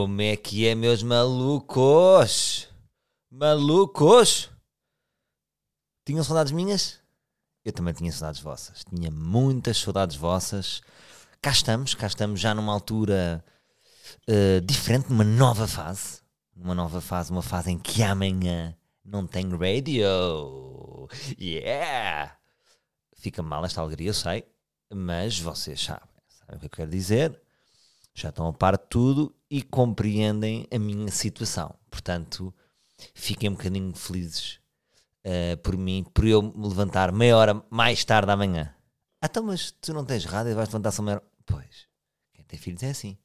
Como é que é, meus malucos? Malucos? Tinham saudades minhas? Eu também tinha saudades vossas. Tinha muitas saudades vossas. Cá estamos, cá estamos já numa altura uh, diferente, numa nova fase. Numa nova fase, uma fase em que amanhã não tem radio. Yeah! Fica mal esta alegria, eu sei, mas vocês sabem, sabem o que eu quero dizer. Já estão a par de tudo e compreendem a minha situação. Portanto, fiquem um bocadinho felizes uh, por mim, por eu me levantar meia hora mais tarde amanhã. Ah, então, mas tu não tens rádio e vais levantar só meia hora? Pois, quem tem filhos é assim.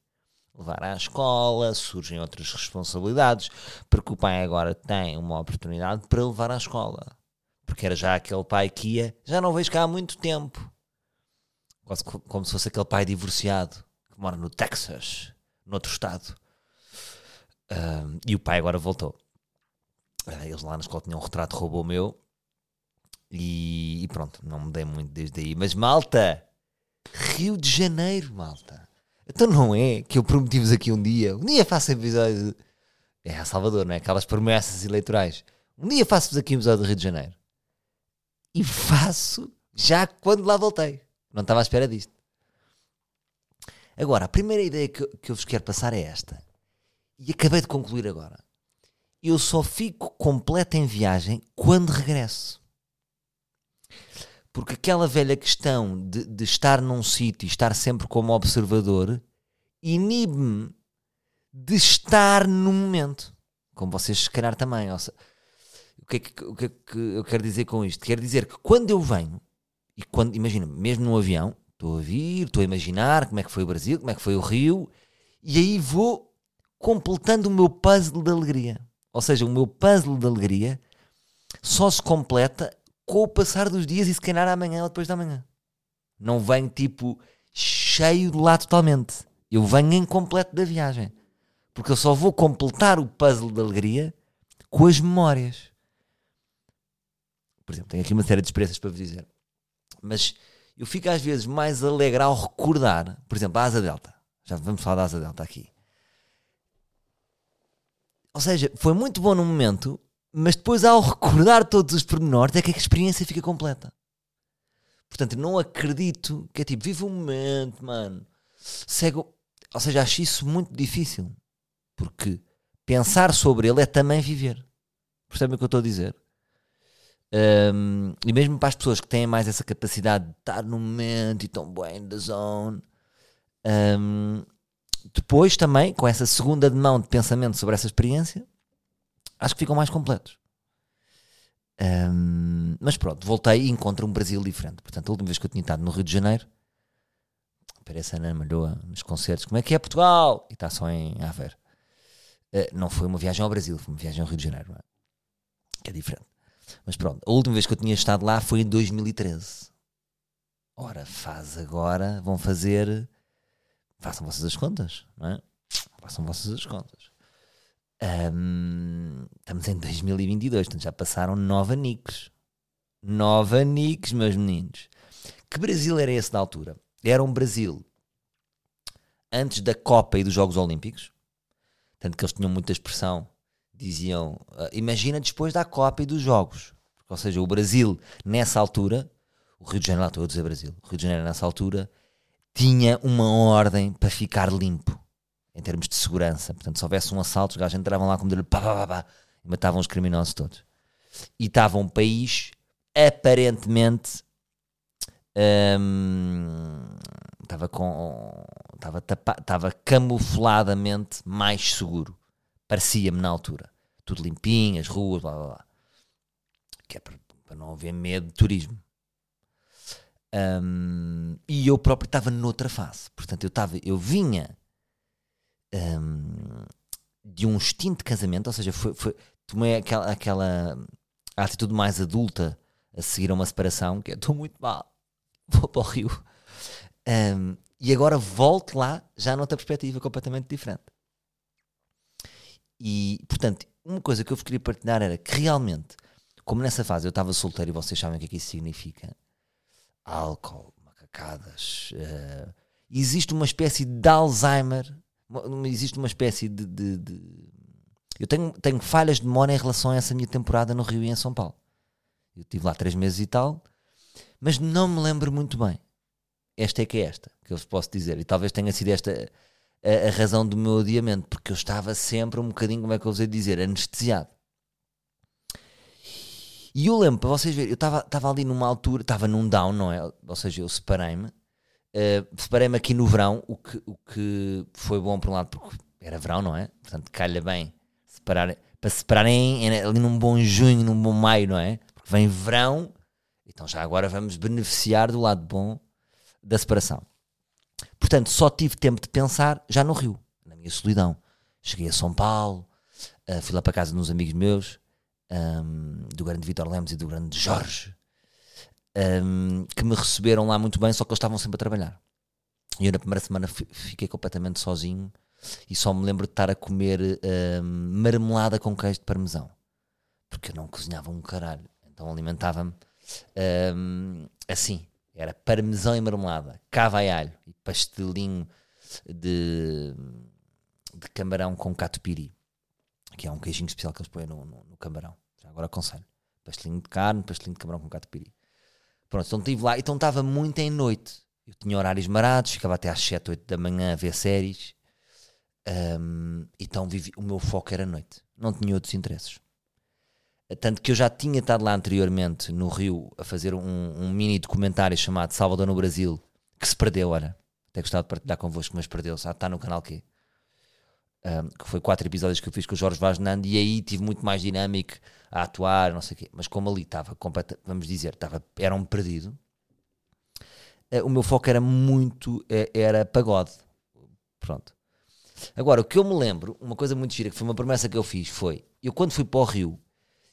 Levar à escola, surgem outras responsabilidades, porque o pai agora tem uma oportunidade para levar à escola. Porque era já aquele pai que ia, já não vejo cá há muito tempo. Quase como se fosse aquele pai divorciado que mora no Texas, noutro estado. Uh, e o pai agora voltou. Uh, eles lá na escola tinham um retrato robô meu. E, e, pronto, não mudei muito desde aí. Mas malta, Rio de Janeiro, malta. Então não é que eu prometi-vos aqui um dia. Um dia faço episódio. É a Salvador, não é? Aquelas promessas eleitorais. Um dia faço-vos aqui um episódio do Rio de Janeiro. E faço já quando lá voltei. Não estava à espera disto. Agora, a primeira ideia que, que eu vos quero passar é esta. E acabei de concluir agora. Eu só fico completo em viagem quando regresso. Porque aquela velha questão de, de estar num sítio e estar sempre como observador inibe-me de estar no momento. Como vocês, se calhar, também. Seja, o, que é que, o que é que eu quero dizer com isto? Quero dizer que quando eu venho, e quando, imagina, mesmo no avião, Estou a vir, estou a imaginar como é que foi o Brasil, como é que foi o Rio, e aí vou completando o meu puzzle de alegria. Ou seja, o meu puzzle de alegria só se completa com o passar dos dias e se calhar amanhã ou depois da manhã. Não venho tipo cheio de lá totalmente. Eu venho incompleto da viagem. Porque eu só vou completar o puzzle de alegria com as memórias. Por exemplo, tenho aqui uma série de experiências para vos dizer. Mas eu fico às vezes mais alegre ao recordar, por exemplo, a asa delta. Já vamos falar da asa delta aqui. Ou seja, foi muito bom no momento, mas depois ao recordar todos os pormenores é que a experiência fica completa. Portanto, não acredito que é tipo, vive um momento, mano. Cego. Ou seja, acho isso muito difícil. Porque pensar sobre ele é também viver. Percebem o que eu estou a dizer? Um, e mesmo para as pessoas que têm mais essa capacidade de estar no momento e estão bem da zone, um, depois também, com essa segunda mão de pensamento sobre essa experiência, acho que ficam mais completos. Um, mas pronto, voltei e encontro um Brasil diferente. Portanto, a última vez que eu tinha estado no Rio de Janeiro, parece a Ana Malhoa nos concertos, como é que é Portugal? E está só em Aveiro. Uh, não foi uma viagem ao Brasil, foi uma viagem ao Rio de Janeiro, é? que é diferente. Mas pronto, a última vez que eu tinha estado lá foi em 2013. Ora, faz agora, vão fazer. Façam vocês as contas, não é? Façam vocês as contas. Um, estamos em 2022, portanto já passaram nove anicos. Nove anicos, meus meninos. Que Brasil era esse na altura? Era um Brasil antes da Copa e dos Jogos Olímpicos, tanto que eles tinham muita expressão diziam, uh, imagina depois da Copa e dos Jogos. Ou seja, o Brasil, nessa altura, o Rio de Janeiro, estou a dizer Brasil, o Rio de Janeiro, nessa altura, tinha uma ordem para ficar limpo, em termos de segurança. Portanto, se houvesse um assalto, os gajos entravam lá como de pá, e matavam os criminosos todos. E estava um país aparentemente hum, estava com estava, estava camufladamente mais seguro parecia-me na altura tudo limpinho, as ruas, blá blá blá. Que é para, para não haver medo de turismo. Um, e eu próprio estava noutra fase. Portanto, eu, estava, eu vinha um, de um instinto de casamento, ou seja, foi, foi, tomei aquela, aquela atitude mais adulta a seguir a uma separação, que é estou muito mal, vou para o Rio. Um, e agora volto lá, já noutra perspectiva completamente diferente. E, portanto, uma coisa que eu vos queria partilhar era que realmente, como nessa fase eu estava solteiro e vocês sabem o que é que isso significa, álcool, macacadas, uh, existe uma espécie de Alzheimer, existe uma espécie de. de- de- Eu tenho, tenho falhas de memória em relação a essa minha temporada no Rio e em São Paulo. Eu estive lá três meses e tal, mas não me lembro muito bem. Esta é que é esta, que eu vos posso dizer. E talvez tenha sido esta a, a razão do meu adiamento, porque eu estava sempre um bocadinho, como é que eu vos ia dizer, anestesiado. E eu lembro, para vocês verem, eu estava ali numa altura, estava num down, não é? Ou seja, eu separei-me. Uh, separei-me aqui no verão, o que, o que foi bom por um lado, porque era verão, não é? Portanto, calha bem separar, para separarem ali num bom junho, num bom maio, não é? Porque vem verão, então já agora vamos beneficiar do lado bom da separação. Portanto, só tive tempo de pensar já no Rio, na minha solidão. Cheguei a São Paulo, uh, fui lá para casa de uns amigos meus, um, do grande Vitor Lemos e do grande Jorge, um, que me receberam lá muito bem, só que eles estavam sempre a trabalhar. E eu na primeira semana fi- fiquei completamente sozinho e só me lembro de estar a comer um, marmelada com queijo de parmesão, porque eu não cozinhava um caralho, então alimentava-me assim. Era parmesão e marmelada, cava e alho e pastelinho de, de camarão com catupiry, que é um queijinho especial que eles põem no, no, no camarão. Já agora aconselho. Pastelinho de carne, pastelinho de camarão com catupiry. Pronto, então estive lá, então estava muito em noite. Eu tinha horários marados, ficava até às 7, 8 da manhã a ver séries. Um, então vivi, o meu foco era noite, não tinha outros interesses. Tanto que eu já tinha estado lá anteriormente no Rio a fazer um, um mini documentário chamado Salvador no Brasil, que se perdeu, olha. Até gostava de partilhar convosco, mas perdeu-se. Ah, está no canal Q. Um, que foi quatro episódios que eu fiz com o Jorge Vaz Nando e aí tive muito mais dinâmico a atuar, não sei o quê. Mas como ali estava vamos dizer, estava, era um perdido, eh, o meu foco era muito, eh, era pagode. Pronto. Agora, o que eu me lembro, uma coisa muito gira, que foi uma promessa que eu fiz, foi, eu quando fui para o Rio,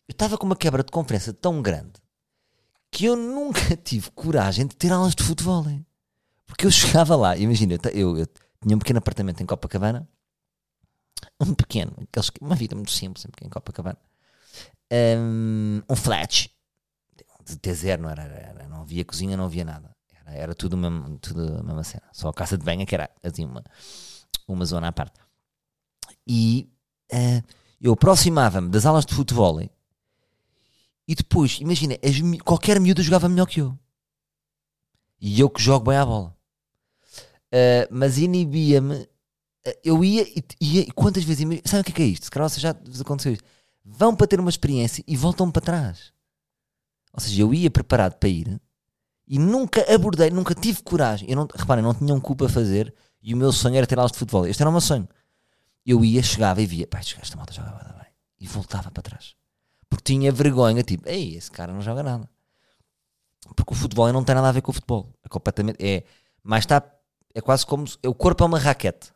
eu estava com uma quebra de confiança tão grande que eu nunca tive coragem de ter aulas de futebol. hein? Porque eu chegava lá, imagina, eu, eu- eu tinha um pequeno apartamento em Copacabana, um pequeno, aqueles, que- uma vida muito simples em Copacabana, um, um flat de T0, não era, era- não havia cozinha, não havia nada, era, era tudo, mesmo, tudo a mesma cena, só a casa de banho é que era assim uma, uma zona à parte. E eh, eu aproximava-me das aulas de futebol e depois, imagina, as qualquer miúdo jogava melhor que eu. E eu que jogo bem à bola. Uh, mas inibia-me. Eu ia e, ia e quantas vezes. Sabe o que é, que é isto? Se calhar vocês já vos aconteceu isto. Vão para ter uma experiência e voltam para trás. Ou seja, eu ia preparado para ir e nunca abordei, nunca tive coragem. Eu não, reparem, não tinha um cu para fazer e o meu sonho era ter aulas de futebol. Este era o meu sonho. Eu ia, chegava e via, pá, esta malta da bem. E voltava para trás. Porque tinha vergonha, tipo, ei, esse cara não joga nada. Porque o futebol não tem nada a ver com o futebol. É completamente. É, mas está. É quase como. se- O corpo é uma raquete.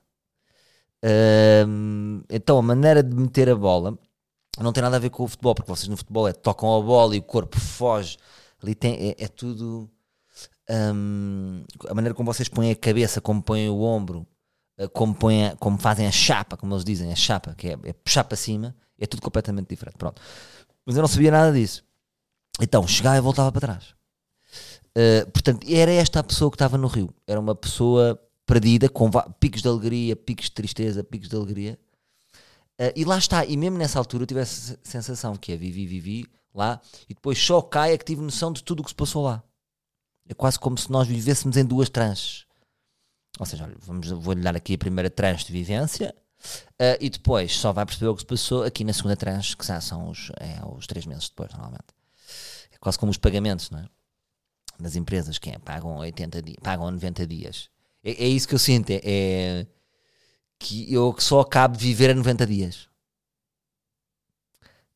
Então a maneira de meter a bola não tem nada a ver com o futebol, porque vocês no futebol é tocam a bola e o corpo foge. Ali tem, é, é tudo. ahm, a maneira como vocês põem a cabeça, como põem o ombro, eh, como, põem a- como fazem a chapa, como eles dizem, a chapa, que é, é puxar para cima, é tudo completamente diferente. Pronto. Mas eu não sabia nada disso. Então chegava e voltava para trás. Uh, portanto, era esta a pessoa que estava no Rio. Era uma pessoa perdida, com picos de alegria, picos de tristeza, picos de alegria. Uh, e lá está. E mesmo nessa altura eu tive essa sensação que é vivi, vivi lá e depois só cai é que tive noção de tudo o que se passou lá. É quase como se nós vivêssemos em duas tranches. Ou seja, olha, vamos, vou-lhe dar aqui a primeira tranche de vivência uh, e depois só vai perceber o que se passou aqui na segunda tranche, que já são os, é, os três meses depois, normalmente. É quase como os pagamentos, não é? das empresas que é, pagam 80 dias, pagam 90 dias. É, é isso que eu sinto, é, é que eu só acabo de viver a 90 dias.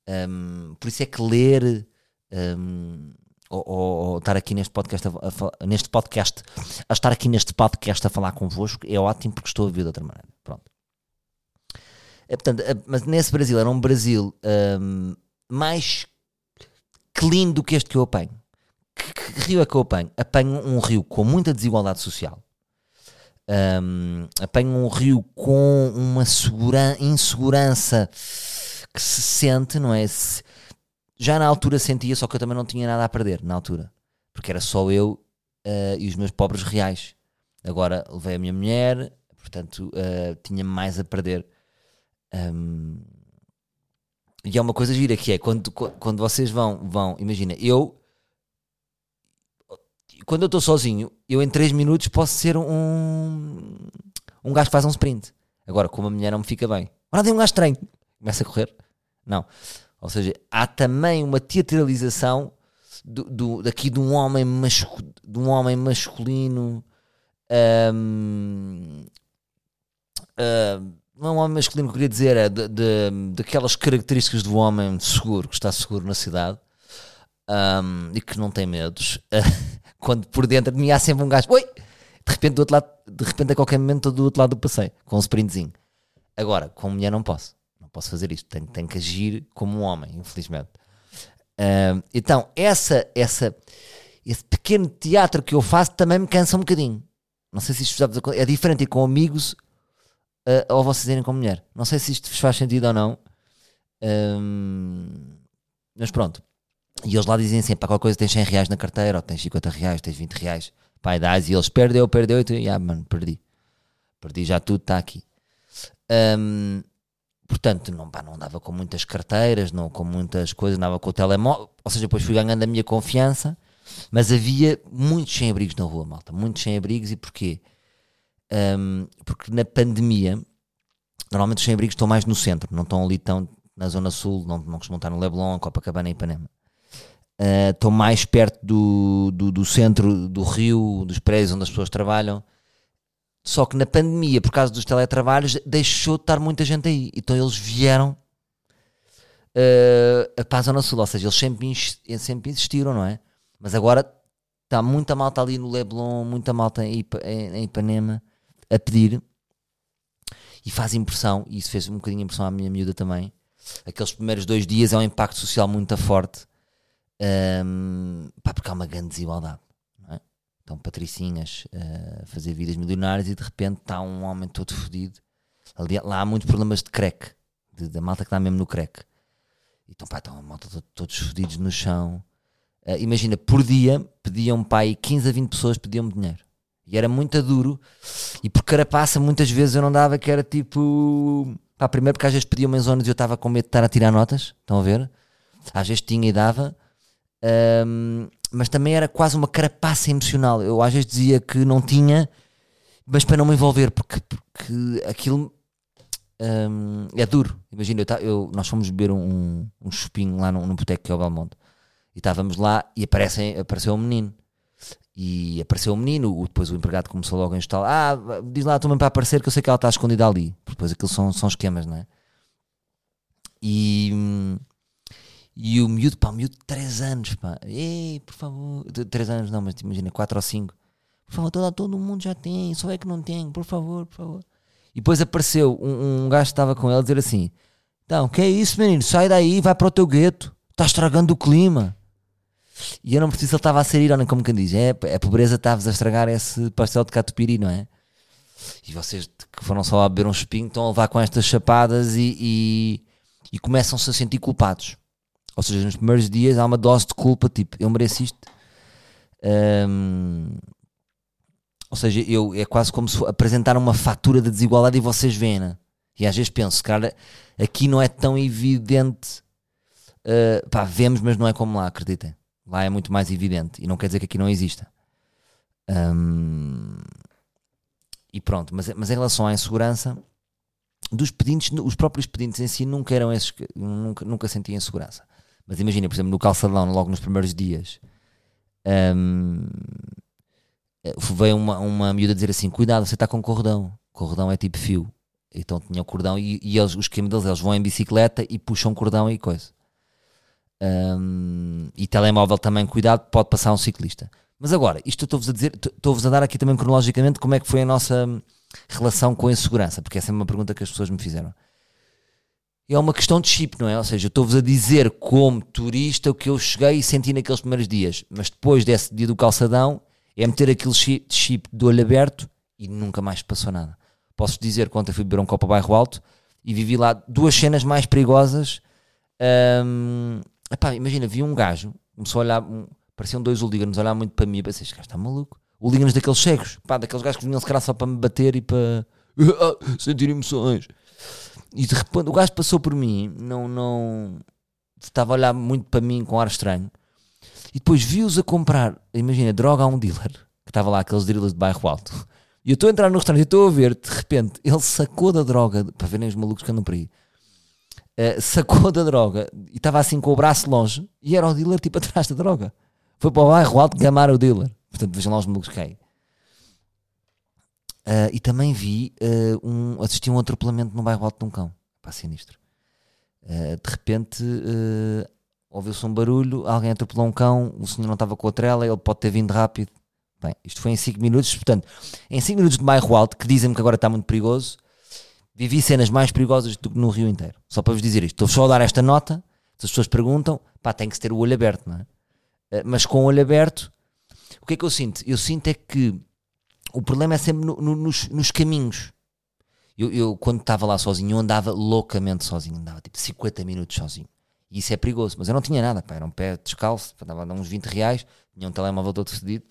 Hum, por isso é que ler hum, ou, ou- estar aqui neste podcast, a, a neste podcast, a estar aqui neste podcast a falar convosco é ótimo porque estou a viver de outra maneira. Pronto. É, portanto, é, mas nesse Brasil era um Brasil hum, mais clean do que este que eu apanho que, que rio é que eu apanho? Apanho um rio com muita desigualdade social. Ahm, apanho um rio com uma seguran insegurança que se sente, não é? Se- já na altura sentia, só que eu também não tinha nada a perder na altura, porque era só eu ah, e os meus pobres reais. Agora levei a minha mulher, Portanto, uh, tinha mais a perder. Um, e é uma coisa gira que é quando, quando vocês vão, vão, imagina, eu quando eu estou sozinho, eu em 3 minutos posso ser um um gajo que faz um sprint. Agora, como a mulher não me fica bem, olha, tem um gajo estranho, começa a correr. Não. Ou seja, há também uma teatralização do, do, daqui de um homem, mascu, de um homem masculino. Um, uh, não é um homem masculino que eu queria dizer, é de, daquelas características do homem seguro, que está seguro na cidade um, e que não tem medos. Quando por dentro de mim há sempre um gajo, oi! De repente, do outro lado, de repente, a qualquer momento, estou do outro lado do passeio, com um sprintzinho. Agora, com mulher, não posso. Não posso fazer isto. Tenho, tenho que agir como um homem, infelizmente. Um, então, essa, essa, esse pequeno teatro que eu faço também me cansa um bocadinho. Não sei se isto é diferente ir com amigos uh, ou vocês irem com mulher. Não sei se isto vos faz sentido ou não. Um, mas pronto. E eles lá dizem assim: para qualquer coisa tens 100 reais na carteira, ou tens 50 reais, tens 20 reais. Pai, dás e eles perdeu, perdeu. E tu, ah, mano, perdi. Perdi já tudo, está aqui. Um, portanto, não, pá, não andava com muitas carteiras, não com muitas coisas, andava com o telemóvel. Ou seja, depois fui ganhando a minha confiança. Mas havia muitos sem-abrigos na rua, malta. Muitos sem-abrigos. E porquê? Um, porque na pandemia, normalmente os sem-abrigos estão mais no centro, não estão ali tão na zona sul, não, não costumam estar no Leblon, Copacabana e Ipanema. Uh, estão mais perto do, do, do, centro do rio, dos prédios onde as pessoas trabalham. Só que na pandemia, por causa dos teletrabalhos, deixou de estar muita gente aí. Então eles vieram uh, para a Zona Sul, ou seja, eles sempre, sempre existiram, não é? Mas agora está muita malta ali no Leblon, muita malta em, em Ipanema a pedir e faz impressão, e isso fez um bocadinho impressão à minha miúda também. Aqueles primeiros dois dias é um impacto social muito forte, um, pá, porque há uma grande desigualdade. Não é? Então, patricinhas a uh, fazer vidas milionárias e de repente está um homem todo fodido. Lá há muitos problemas de crack, de, da malta que está mesmo no crack. Então, pá, estão a malta todos fodidos no chão. Uh, imagina, por dia pediam pai 15 a 20 pessoas pediam-me dinheiro. E era muito duro. E por carapaça, muitas vezes eu não dava, que era tipo. Pá, primeiro porque às vezes pediam-me zonas e eu estava com medo de estar a tirar notas. Estão a ver? Às vezes tinha e dava. Um, mas também era quase uma carapaça emocional. Eu às vezes dizia que não tinha, mas para não me envolver, porque, porque aquilo um, é duro. Imagina, eu, eu, nós fomos beber um, um chupinho lá no boteco que é o Belmonte e estávamos lá e aparece, apareceu um menino. E apareceu um menino, depois o empregado começou logo a instalar. Ah, diz lá também para aparecer que eu sei que ela está escondida ali. Depois aquilo são, são esquemas, não é? E, e o miúdo, pá, o miúdo de 3 anos, pá. Ei, por favor. 3 anos não, mas imagina, 4 ou 5. Por favor, todo, todo mundo já tem, só é que não tem, por favor, por favor. E depois apareceu um, um gajo que estava com ele a dizer assim: Então, que é isso, menino? Sai daí, vai para o teu gueto. Está estragando o clima. E eu não preciso, ele estava a ser irónico, como quem diz: É, é a pobreza estava a estragar esse pastel de catupiry, não é? E vocês que foram só a beber um espinho estão a levar com estas chapadas e, e, e começam-se a sentir culpados. Ou seja, nos primeiros dias há uma dose de culpa, tipo, eu mereço isto. Um, ou seja, eu, é quase como se apresentar uma fatura de desigualdade e vocês veem, né? E às vezes penso, cara, aqui não é tão evidente. Uh, pá, vemos, mas não é como lá, acreditem. Lá é muito mais evidente. E não quer dizer que aqui não exista. Um, e pronto, mas, mas em relação à insegurança, dos pedintes, os próprios pedintes em si nunca eram esses, nunca, nunca sentiam insegurança. Mas imagina, por exemplo, no calçadão, logo nos primeiros dias, um, veio uma, uma miúda dizer assim: Cuidado, você está com cordão. Cordão é tipo fio. Então tinha o cordão e, e eles, o esquema deles, eles vão em bicicleta e puxam cordão e coisa. Um, e telemóvel também, cuidado, pode passar um ciclista. Mas agora, isto estou-vos a dizer, estou-vos a dar aqui também cronologicamente como é que foi a nossa relação com a insegurança, porque essa é uma pergunta que as pessoas me fizeram é uma questão de chip, não é? Ou seja, eu estou-vos a dizer como turista o que eu cheguei e senti naqueles primeiros dias, mas depois desse dia do calçadão é meter aquele chip de olho aberto e nunca mais passou nada. Posso dizer que ontem fui beber um copo a bairro alto e vivi lá duas cenas mais perigosas. Epá, imagina, vi um gajo, começou a olhar, um, pareciam dois hooligans, a olhar muito para mim e pensei, este gajo está maluco. Hooligans daqueles cegos, daqueles gajos que vinham se calhar só para me bater e para, sentir emoções. E de repente o gajo passou por mim, não, não estava a olhar muito para mim com ar estranho. E depois vi-os a comprar, imagina, droga a um dealer, que estava lá, aqueles dealers de bairro alto. E eu estou a entrar no restaurante e estou a ver, de repente, ele sacou da droga, para verem os malucos que andam por aí, uh, sacou da droga e estava assim com o braço longe e era o dealer tipo atrás da droga. Foi para o bairro alto gamar o dealer. Portanto, vejam lá os malucos que aí. Uh, e também vi uh, um, assisti um atropelamento no bairro alto de um cão. Pá, sinistro. Uh, de repente ouviu-se um barulho, alguém atropelou um cão, o senhor não estava com a trela, ele pode ter vindo rápido. Bem, isto foi em 5 minutos, portanto, em 5 minutos de bairro alto, que dizem-me que agora está muito perigoso, vivi cenas mais perigosas do que no Rio inteiro. Só para vos dizer isto. Estou só a dar esta nota, se as pessoas perguntam, pá, tem que ter o olho aberto, não é? Mas com o olho aberto, o que é que eu sinto? Eu sinto é que o problema é sempre no, no, nos, nos, caminhos. Eu, eu quando estava lá sozinho, eu andava loucamente sozinho, andava tipo 50 minutos sozinho. E isso é perigoso, mas eu não tinha nada, pá, era um pé descalço, andava a dar uns 20 reais, tinha um telemóvel todo cedido,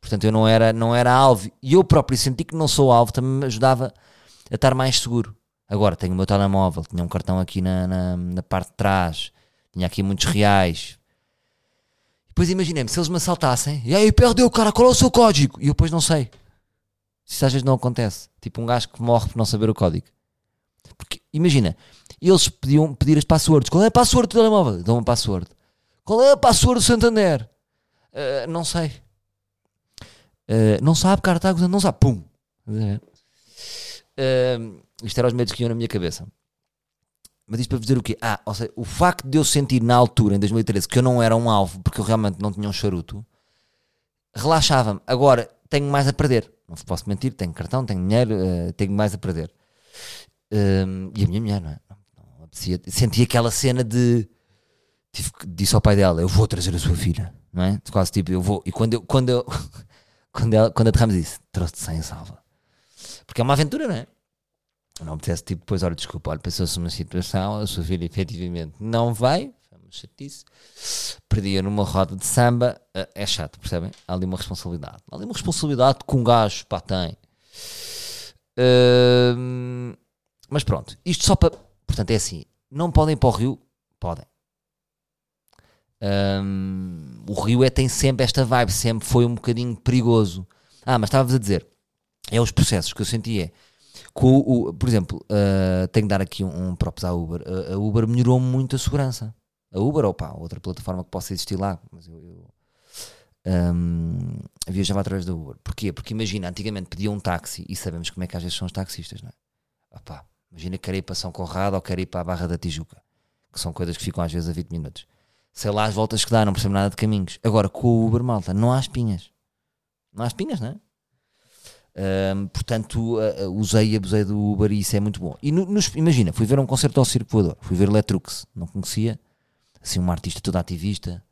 portanto eu não era, não era alvo. E eu próprio senti que não sou alvo, também me ajudava a estar mais seguro. Agora tenho o meu telemóvel, tinha um cartão aqui na, na, na parte de trás, tinha aqui muitos reais, depois imaginei-me, se eles me assaltassem, e aí perdeu, cara, qual é o seu código? E eu depois não sei. Isso às vezes não acontece. Tipo um gajo que morre por não saber o código. Porque, imagina, eles pediam pedir as passwords. Qual é a password do telemóvel? Dão uma password. Qual é a password do Santander? Uh, não sei. Uh, não sabe, cara, está não sabe. Pum. Uh, isto era os medos que iam na minha cabeça. Mas isto para dizer o quê? Ah, ou seja, o facto de eu sentir na altura, em 2013, que eu não era um alvo, porque eu realmente não tinha um charuto, relaxava-me. Agora, tenho mais a perder. Não posso mentir, tenho cartão, tenho dinheiro, uh, tenho mais a perder. Uh, e a minha mulher, não é? Não, não Senti aquela cena de. Tive, disse ao pai dela: Eu vou trazer a sua filha, não é? Quase tipo, eu vou. E quando eu. Quando eu quando, ela, quando aterramos disse: Trouxe-te sem salva. Porque é uma aventura, não é? Não apetece, tipo, depois, olha, desculpa, olha, pensou-se numa situação, a sua filha efetivamente não vai, chatice. Perdia numa roda de samba, eh, é chato, percebem? Há ali uma responsabilidade. Há ali uma responsabilidade que um gajo, pá, tem. Uh, mas pronto, isto só para. Portanto, é assim: não podem ir para o Rio? Podem. Um, o Rio é, tem sempre esta vibe, sempre foi um bocadinho perigoso. Ah, mas estava-vos a dizer, é os processos que eu senti é. o, por exemplo, uh, tenho que dar aqui um, um props à Uber. Uh, a Uber melhorou muito a segurança a Uber ou pá, outra plataforma que possa existir lá, mas eu, eu um, viajava através da Uber. Porquê? Porque imagina, antigamente pedia um táxi e sabemos como é que às vezes são os taxistas, não é? Opá, imagina que quer ir para São Conrado ou quer ir para a Barra da Tijuca, que são coisas que ficam às vezes a 20 minutos. Sei lá as voltas que dá, não percebo nada de caminhos. Agora, com o Uber, malta, não há espinhas. Não há espinhas, não é? Um, portanto, uh, usei e abusei do Uber e isso é muito bom. E no, imagina, fui ver um concerto ao Circo Voador, fui ver Letrux, não conhecia, assim, uma artista toda ativista.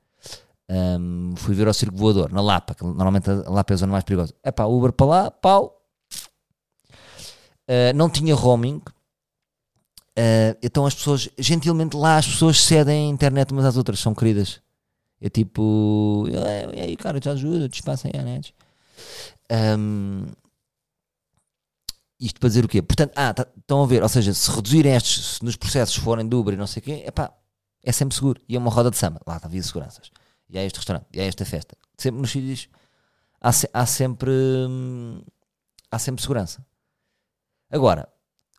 Um, fui ver ao Circo Voador, na Lapa, que normalmente a Lapa é a zona mais perigosa. É pá, Uber para lá, pau. Uh, não tinha roaming. Uh, então as pessoas, gentilmente lá, as pessoas cedem a internet umas às outras, são queridas. É tipo, e aí, cara, te ajuda, te espaço aí a net. Um, isto para dizer o quê? Portanto, ah, tá, estão a ver, ou seja, se reduzirem estes, se nos processos forem de Uber e não sei o quê, é pá, é sempre seguro. E é uma roda de samba, lá havia seguranças. E há este restaurante, e há esta festa. Sempre nos sítios há, se, há, sempre hum, há sempre segurança. Agora,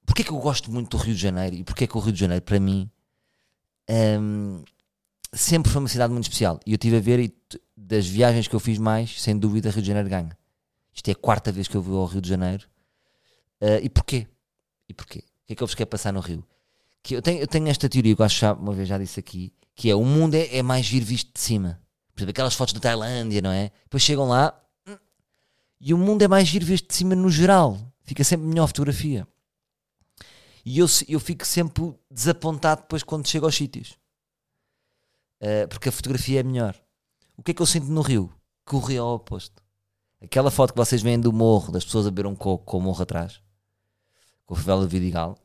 porquê que eu gosto muito do Rio de Janeiro e porquê que o Rio de Janeiro, para mim, hum, sempre foi uma cidade muito especial. E eu estive a ver, e das viagens que eu fiz mais, sem dúvida, Rio de Janeiro ganha. Isto é a quarta vez que eu vou ao Rio de Janeiro. Uh, e porquê? E porquê? O que é que eu vos quero passar no Rio? Que eu tenho, eu tenho esta teoria que eu acho que já, uma vez já disse aqui, que é o mundo é, é mais vir visto de cima. Por exemplo, aquelas fotos da Tailândia, não é? Depois chegam lá hum, e o mundo é mais vir visto de cima no geral. Fica sempre melhor fotografia. E eu, eu fico sempre desapontado depois quando chego aos sítios. Uh, porque a fotografia é melhor. O que é que eu sinto no Rio? Que o Rio é o oposto. Aquela foto que vocês veem do morro, das pessoas a beber um coco com o morro atrás, com a favela Vidigal,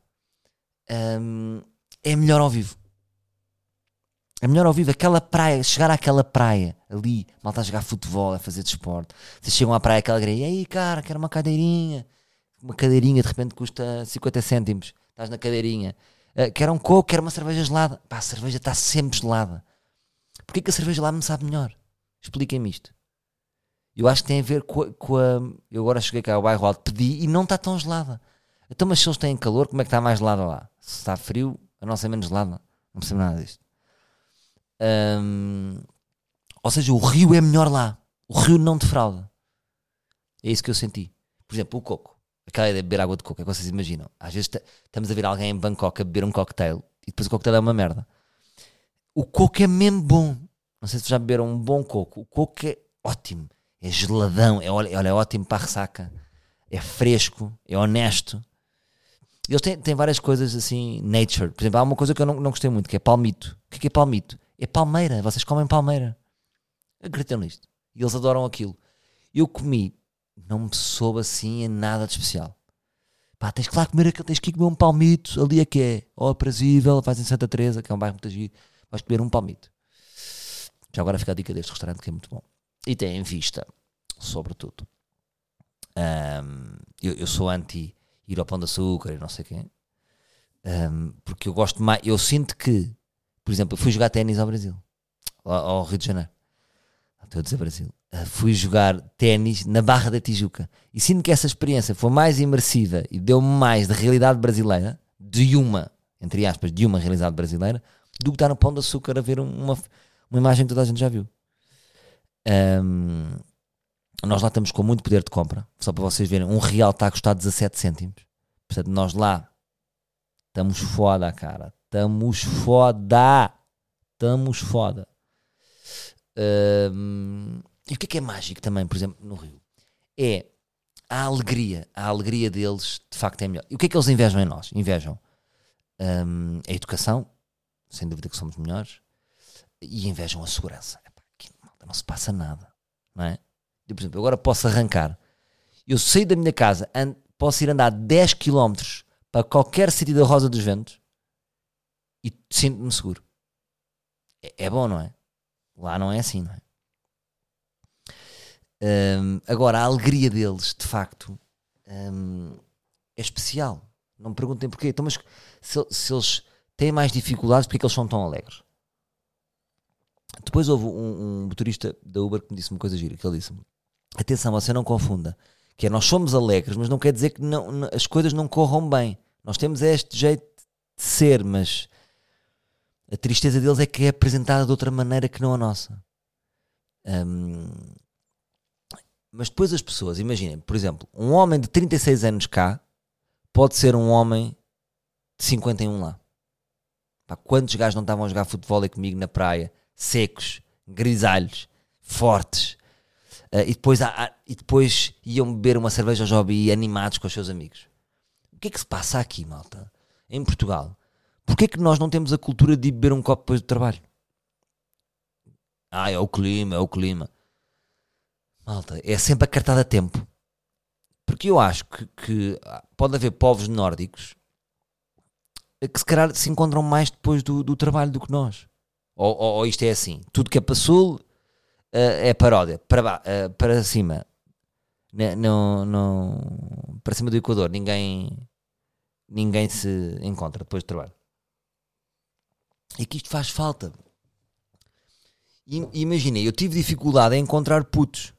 um, é melhor ao vivo. É melhor ao vivo. Aquela praia, chegar àquela praia ali, malta a jogar futebol, a fazer desporto. Vocês chegam à praia, aquela greia, e aí, cara, quero uma cadeirinha. uma cadeirinha de repente custa 50 cêntimos. Estás na cadeirinha. Uh, quer um coco, quer uma cerveja gelada. Pá, a cerveja está sempre gelada. Porquê que a cerveja gelada me sabe melhor? Expliquem-me isto. Eu acho que tem a ver com a, com a, Eu agora cheguei cá ao bairro alto, pedi e não está tão gelada. Então, mas se eles têm calor, como é que está mais gelada lá? Se está frio, a nossa é menos gelada. Não percebo nada disto. Ou seja, o rio é melhor lá. O rio não defrauda. É isso que eu senti. Por exemplo, o coco. Aquela ideia de beber água de coco, é que vocês imaginam. Às vezes estamos a ver alguém em Bangkok a beber um cocktail e depois o cocktail é uma merda. O coco é mesmo bom. Não sei se já beberam um bom coco. O coco é ótimo. É geladão. É, olha, é ótimo para a ressaca. É fresco. É honesto. Eles têm, têm várias coisas assim, nature. Por exemplo, há uma coisa que eu não, não gostei muito, que é palmito. O que é, é palmito? É palmeira. Vocês comem palmeira. Acreditam nisto. E eles adoram aquilo. Eu comi, não me soube assim em nada de especial. Pá, tens que lá comer aquele, tens que comer um palmito, ali é que é, ó, aprazível, faz em Santa Teresa, que é um bairro muito giro, vais comer um palmito. Já agora fica a dica deste restaurante que é muito bom. E tem em vista, sobretudo. Um, eu, eu, sou anti ir ao pão de açúcar e não sei quem. Um, porque eu gosto mais, eu sinto que, por exemplo, eu fui jogar ténis ao Brasil, ao, Rio de Janeiro. Estou a dizer Brasil. Uh, fui jogar ténis na Barra da Tijuca. E sinto que essa experiência foi mais imersiva e deu-me mais de realidade brasileira, de uma, entre aspas, de uma realidade brasileira, do que estar no Pão de Açúcar a ver uma, uma imagem que toda a gente já viu. Um, nós lá estamos com muito poder de compra, só para vocês verem, um real está a custar 17 cêntimos. Portanto, nós lá estamos foda, cara. Estamos foda. Estamos foda. E o que é que é mágico também, por exemplo, no Rio? É a alegria. A alegria deles, de facto, é melhor. E o que é que eles invejam em nós? Invejam a educação, sem dúvida que somos melhores, e invejam a segurança. Epá, aqui, não se passa nada, não é? Eu, por exemplo, agora posso arrancar. Eu saio da minha casa, posso ir andar 10 km para qualquer sítio da Rosa dos Ventos e sinto-me seguro. É, é bom, não é? Lá não é assim, não é? Um, agora, a alegria deles, de facto, um, é especial. Não me perguntem porquê. Então, mas se, se eles têm mais dificuldades, porque é que eles são tão alegres? Depois houve um, um motorista da Uber que me disse uma coisa gira, que ele disse atenção, você não confunda, que é nós somos alegres, mas não quer dizer que não, as coisas não corram bem. Nós temos este jeito de ser, mas a tristeza deles é que é apresentada de outra maneira que não a nossa. Um, mas depois as pessoas, imaginem, por exemplo, um homem de 36 anos cá pode ser um homem de 51 lá. Pá, quantos gajos não estavam a jogar futebol comigo na praia, secos, grisalhos, fortes, uh, e, depois, há, e depois iam beber uma cerveja ao hobby animados com os seus amigos. O que é que se passa aqui, malta? Em Portugal Porquê é que nós não temos a cultura de beber um copo depois do trabalho? Ah, é o clima, é o clima. Malta, é sempre a cartada a tempo. Porque eu acho que, que, pode haver povos nórdicos que se calhar se encontram mais depois do, do trabalho do que nós. Ou, ou, ou, isto é assim: tudo que é para sul é paródia, para, uh, para cima, não, não, para cima do Equador, ninguém, ninguém se encontra depois do trabalho é que isto faz falta. E, imaginei, eu tive dificuldade em encontrar putos.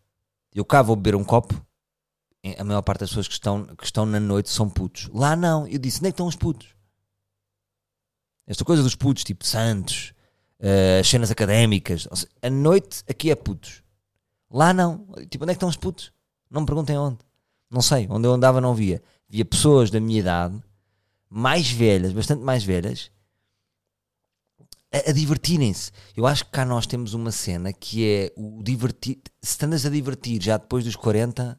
Eu cá vou beber um copo. A maior parte das pessoas que estão, que estão na noite são putos. Lá não. Eu disse, onde é que estão os putos? Esta coisa dos putos, tipo Santos, uh, as cenas académicas. Seja, a noite aqui é putos. Lá não. Tipo, onde é que estão os putos? Não me perguntem onde. Não sei. Onde eu andava não via. Via pessoas da minha idade, mais velhas, bastante mais velhas, a, a divertirem-se. Eu acho que cá nós temos uma cena que é o divertir. Se andas a divertir já depois dos 40, uh,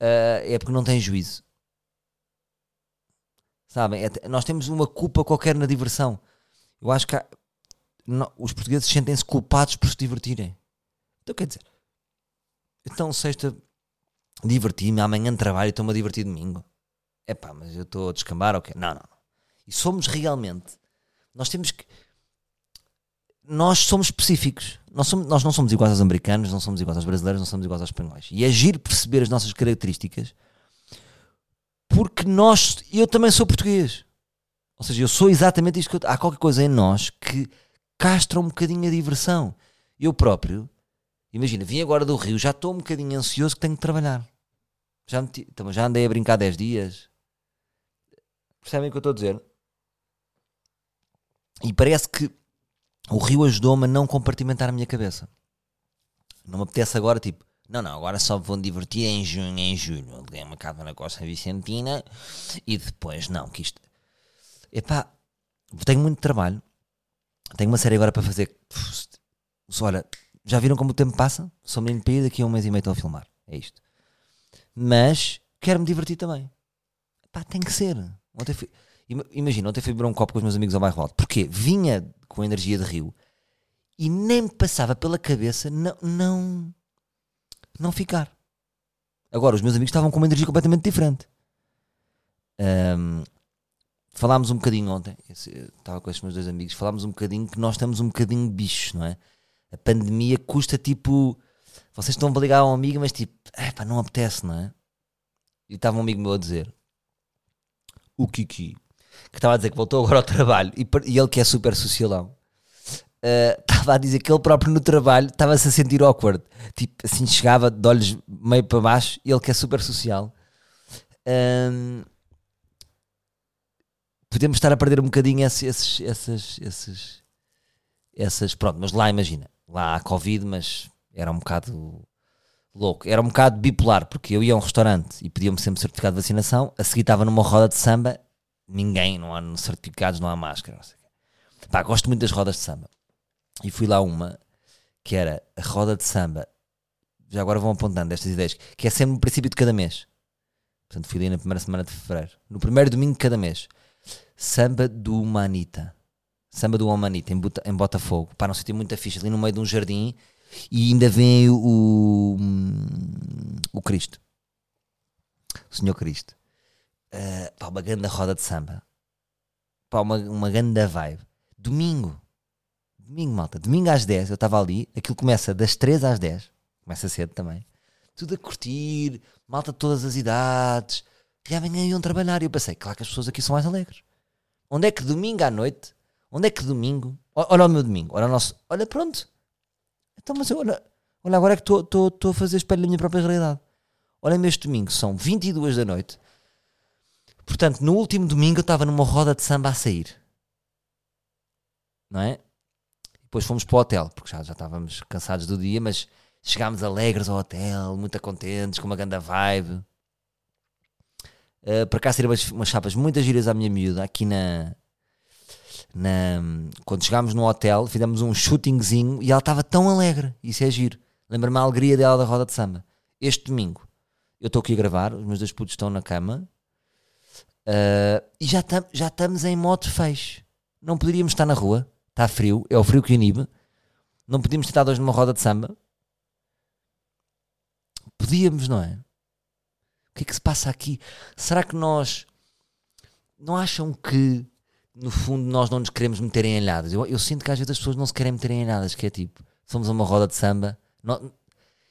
eh, é porque não tens juízo. Sabem? É, nós temos uma culpa qualquer na diversão. Eu acho que há, os portugueses sentem-se culpados por se divertirem. Então quer dizer, então sexta diverti-me, amanhã trabalho e estou-me a divertir domingo. É pá, mas eu estou a descambar quê? Não, não. E somos realmente. Nós temos que nós somos específicos. Nós, somos, nós não somos iguais aos americanos, não somos iguais aos brasileiros, não somos iguais aos espanhóis. E agir é perceber as nossas características Porque nós, eu também sou português. Ou seja, eu sou exatamente isto que eu, há qualquer coisa em nós que castra um bocadinho a diversão. Eu próprio, imagina, vim agora do Rio, já estou um bocadinho ansioso que tenho que trabalhar. Já, meti, já andei a brincar 10 dias. Percebem o que eu estou a dizer? E parece que o Rio ajudou-me a não compartimentar a minha cabeça. Não me apetece agora, tipo, não, não, agora só vou divertir em junho, em julho. Aluguei uma casa na Costa Vicentina e depois, não, que isto. Epá, tenho muito trabalho. Tenho uma série agora para fazer. Olha, já viram como o tempo passa? Sou menino ir daqui a um mês e meio estou a filmar. É isto. Mas quero-me divertir também. Epá, tem que ser. Ontem fui, imagina, ontem fui beber um copo com os meus amigos ao bairro alto. Porquê? Vinha com energia de rio e nem me passava pela cabeça não, não não ficar. Agora, os meus amigos estavam com uma energia completamente diferente. Um, falámos um bocadinho ontem, estava com estes meus dois amigos, falámos um bocadinho que nós estamos um bocadinho bichos, não é? A pandemia custa tipo. Vocês estão a ligar a um amigo, mas tipo, é pá, não apetece, não é? E estava um amigo meu a dizer, o Kiki, que estava a dizer que voltou agora ao trabalho e, e ele que é super socialão, eh, estava uh, a dizer que ele próprio no trabalho estava-se a sentir awkward. Tipo, assim chegava de olhos meio para baixo, ele que é super social. Um, podemos estar a perder um bocadinho esses, esses, esses, essas. Pronto, mas lá imagina, lá há Covid, mas era um bocado louco. Era um bocado bipolar, porque eu ia a um restaurante e pediam-me sempre certificado de vacinação, a seguir estava numa roda de samba, ninguém, não há certificados, não há máscara. Não Pá, gosto muito das rodas de samba e fui lá uma que era a roda de samba. Já agora vão apontando estas ideias, que é sempre no princípio de cada mês. Portanto, fui ali na primeira semana de fevereiro. No primeiro domingo de cada mês. Samba do Manita. Samba do Manita, em, em Botafogo. Para não sentir muita ficha, ali no meio de um jardim. E ainda vem o, o, o Cristo. O Senhor Cristo. Uh, uma grande roda de samba. Pá, uma, uma grande vibe. Domingo domingo, malta, domingo às 10, eu estava ali, aquilo começa das 3 às 10, começa cedo também, tudo a curtir, malta de todas as idades, e amanhã iam trabalhar. E eu pensei, claro que as pessoas aqui são mais alegres. Onde é que domingo à noite, onde é que domingo, olha o meu domingo, olha o nosso, olha pronto, então mas eu, olha, olha agora é que estou a fazer espelho da minha própria realidade. Olha-me este domingo, são 22 da noite, portanto, no último domingo eu estava numa roda de samba a sair. Não é? Depois fomos para o hotel, porque já, já estávamos cansados do dia, mas chegámos alegres ao hotel, muito contentes, com uma grande vibe. Para cá seriam umas, umas chapas muito giras à minha miúda, aqui na, na, quando chegámos no hotel, fizemos um shootingzinho e ela estava tão alegre. Isso é giro. Lembra-me a alegria dela da roda de samba. Este domingo, eu estou aqui a gravar, os meus dois putos estão na cama uh, e já, tam, já estamos em modo fecho. Não poderíamos estar na rua está frio, é o frio que inibe. Não podíamos estar dois numa roda de samba? Podíamos, não é? Que é que se passa aqui? Será que nós não acham que no fundo nós não nos queremos meter em alhadas? Eu, eu sinto que às vezes as pessoas não se querem meter em alhadas, que é tipo, somos uma roda de samba,